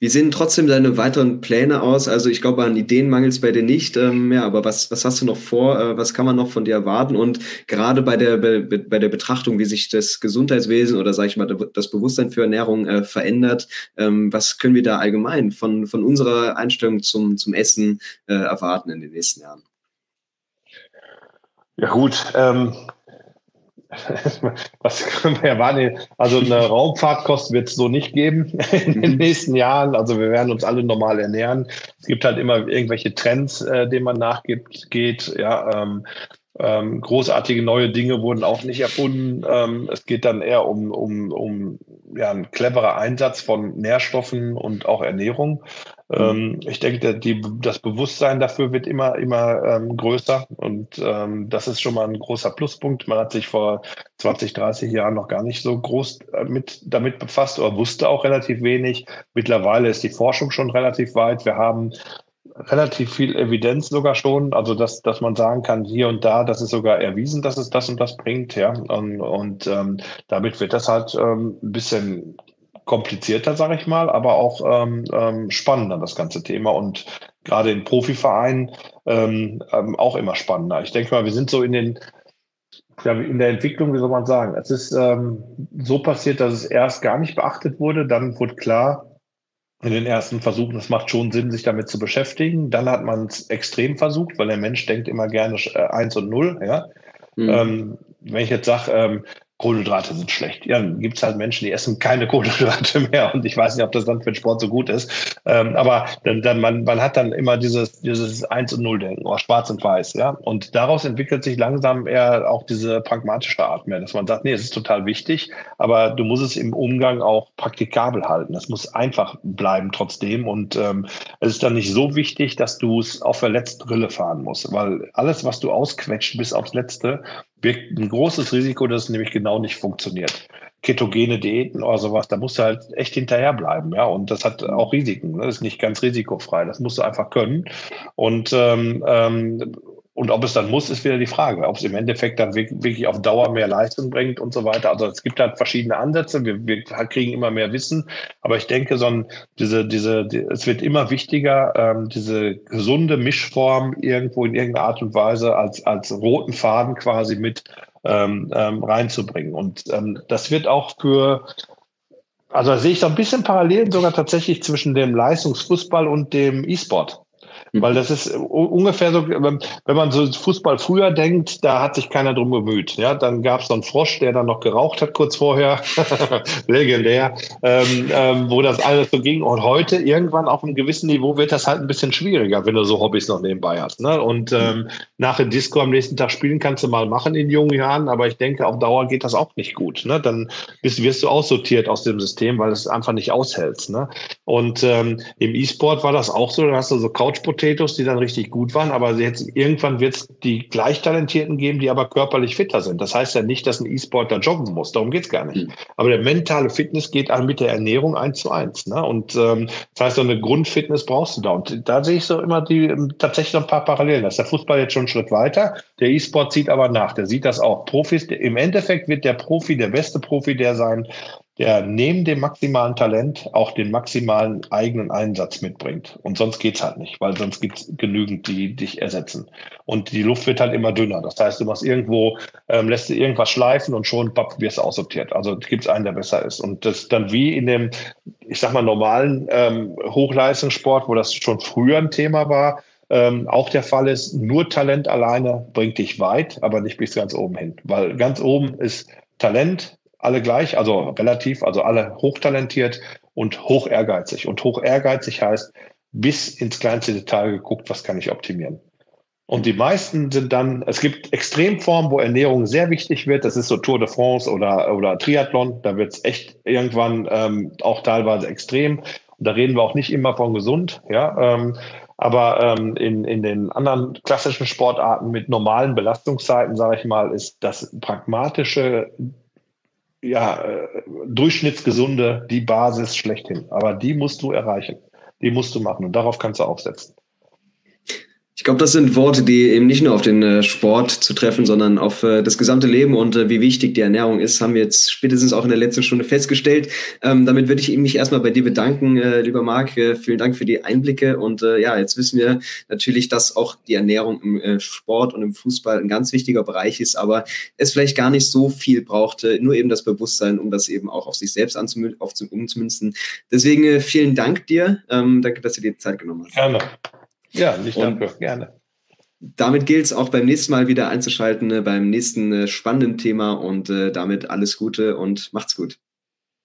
Wie sehen trotzdem deine weiteren Pläne aus? Also ich glaube, an Ideen mangelt es bei dir nicht. Ähm, ja, aber was, was hast du noch vor? Äh, was kann man noch von dir erwarten? Und gerade bei der, bei, bei der Betrachtung, wie sich das Gesundheitswesen oder sage ich mal das Bewusstsein für Ernährung äh, verändert, ähm, was können wir da allgemein von, von unserer Einstellung zum, zum Essen äh, erwarten in den nächsten Jahren? Ja gut, ähm, was können wir erwarten? Also eine Raumfahrtkost wird es so nicht geben in den mhm. nächsten Jahren. Also wir werden uns alle normal ernähren. Es gibt halt immer irgendwelche Trends, äh, denen man nachgibt, geht. Ja, ähm, ähm, großartige neue Dinge wurden auch nicht erfunden. Ähm, es geht dann eher um, um, um ja, ein cleverer Einsatz von Nährstoffen und auch Ernährung. Ähm, ich denke, die, das Bewusstsein dafür wird immer, immer ähm, größer und ähm, das ist schon mal ein großer Pluspunkt. Man hat sich vor 20, 30 Jahren noch gar nicht so groß äh, mit, damit befasst oder wusste auch relativ wenig. Mittlerweile ist die Forschung schon relativ weit. Wir haben relativ viel Evidenz sogar schon, also dass, dass man sagen kann, hier und da, das ist sogar erwiesen, dass es das und das bringt, ja. Und, und ähm, damit wird das halt ähm, ein bisschen komplizierter, sage ich mal, aber auch ähm, ähm, spannender, das ganze Thema. Und gerade in Profivereinen ähm, ähm, auch immer spannender. Ich denke mal, wir sind so in den ja, in der Entwicklung, wie soll man sagen, es ist ähm, so passiert, dass es erst gar nicht beachtet wurde, dann wurde klar, in den ersten Versuchen, es macht schon Sinn, sich damit zu beschäftigen. Dann hat man es extrem versucht, weil der Mensch denkt immer gerne äh, eins und null. Ja? Mhm. Ähm, wenn ich jetzt sage, ähm, Kohlenhydrate sind schlecht. Ja, dann gibt es halt Menschen, die essen keine Kohlenhydrate mehr und ich weiß nicht, ob das dann für den Sport so gut ist. Ähm, aber dann, dann man, man hat dann immer dieses, dieses Eins und Null-Denken, oder schwarz und weiß, ja. Und daraus entwickelt sich langsam eher auch diese pragmatische Art mehr, dass man sagt, nee, es ist total wichtig, aber du musst es im Umgang auch praktikabel halten. Das muss einfach bleiben trotzdem. Und ähm, es ist dann nicht so wichtig, dass du es auf der letzten Rille fahren musst, weil alles, was du ausquetscht bis aufs Letzte, birgt ein großes Risiko, dass es nämlich genau nicht funktioniert. Ketogene Diäten oder sowas, da musst du halt echt hinterherbleiben, ja. Und das hat auch Risiken. Ne? Das ist nicht ganz risikofrei. Das musst du einfach können. Und ähm, ähm, und ob es dann muss, ist wieder die Frage, ob es im Endeffekt dann wirklich auf Dauer mehr Leistung bringt und so weiter. Also es gibt halt verschiedene Ansätze. Wir, wir kriegen immer mehr Wissen. Aber ich denke, so ein, diese, diese, die, es wird immer wichtiger, ähm, diese gesunde Mischform irgendwo in irgendeiner Art und Weise als, als roten Faden quasi mit ähm, ähm, reinzubringen. Und ähm, das wird auch für also da sehe ich so ein bisschen Parallelen sogar tatsächlich zwischen dem Leistungsfußball und dem E-Sport. Mhm. Weil das ist ungefähr so, wenn man so Fußball früher denkt, da hat sich keiner drum bemüht. Ja, dann gab es so einen Frosch, der dann noch geraucht hat kurz vorher, legendär, ähm, ähm, wo das alles so ging. Und heute irgendwann auf einem gewissen Niveau wird das halt ein bisschen schwieriger, wenn du so Hobbys noch nebenbei hast. Ne? Und ähm, nach dem Disco am nächsten Tag spielen kannst du mal machen in jungen Jahren, aber ich denke, auf Dauer geht das auch nicht gut. Ne? Dann bist, wirst du aussortiert aus dem System, weil es einfach nicht aushältst. Ne? Und ähm, im E-Sport war das auch so, da hast du so Couch Potatoes, die dann richtig gut waren, aber jetzt irgendwann wird es die gleich Talentierten geben, die aber körperlich fitter sind. Das heißt ja nicht, dass ein E-Sportler joggen muss, darum geht's gar nicht. Mhm. Aber der mentale Fitness geht auch mit der Ernährung eins zu eins. Ne? Und ähm, das heißt, so eine Grundfitness brauchst du da. Und da sehe ich so immer die tatsächlich noch ein paar Parallelen. Da ist der Fußball jetzt schon einen Schritt weiter, der E-Sport zieht aber nach. Der sieht das auch. Profis, im Endeffekt wird der Profi, der beste Profi der sein, der neben dem maximalen Talent auch den maximalen eigenen Einsatz mitbringt. Und sonst geht's halt nicht, weil sonst gibt's genügend, die dich ersetzen. Und die Luft wird halt immer dünner. Das heißt, du machst irgendwo, ähm, lässt du irgendwas schleifen und schon papp, wirst du aussortiert. Also gibt's einen, der besser ist. Und das dann wie in dem, ich sag mal, normalen ähm, Hochleistungssport, wo das schon früher ein Thema war, ähm, auch der Fall ist, nur Talent alleine bringt dich weit, aber nicht bis ganz oben hin. Weil ganz oben ist Talent, alle gleich, also relativ, also alle hochtalentiert und hoch ehrgeizig. Und hoch ehrgeizig heißt, bis ins kleinste Detail geguckt, was kann ich optimieren. Und die meisten sind dann, es gibt Extremformen, wo Ernährung sehr wichtig wird. Das ist so Tour de France oder, oder Triathlon. Da wird es echt irgendwann ähm, auch teilweise extrem. Und da reden wir auch nicht immer von gesund. Ja, ähm, aber ähm, in, in den anderen klassischen Sportarten mit normalen Belastungszeiten, sage ich mal, ist das pragmatische ja, äh, durchschnittsgesunde, die Basis schlechthin. Aber die musst du erreichen. Die musst du machen und darauf kannst du aufsetzen. Ich glaube, das sind Worte, die eben nicht nur auf den äh, Sport zu treffen, sondern auf äh, das gesamte Leben und äh, wie wichtig die Ernährung ist, haben wir jetzt spätestens auch in der letzten Stunde festgestellt. Ähm, damit würde ich mich erstmal bei dir bedanken, äh, lieber Marc. Äh, vielen Dank für die Einblicke. Und äh, ja, jetzt wissen wir natürlich, dass auch die Ernährung im Sport und im Fußball ein ganz wichtiger Bereich ist, aber es vielleicht gar nicht so viel braucht, nur eben das Bewusstsein, um das eben auch auf sich selbst umzumünzen. Deswegen vielen Dank dir. Ähm, danke, dass du dir die Zeit genommen hast. Gerne. Ja, nicht dafür, gerne. Damit gilt es auch beim nächsten Mal wieder einzuschalten, äh, beim nächsten äh, spannenden Thema und äh, damit alles Gute und macht's gut.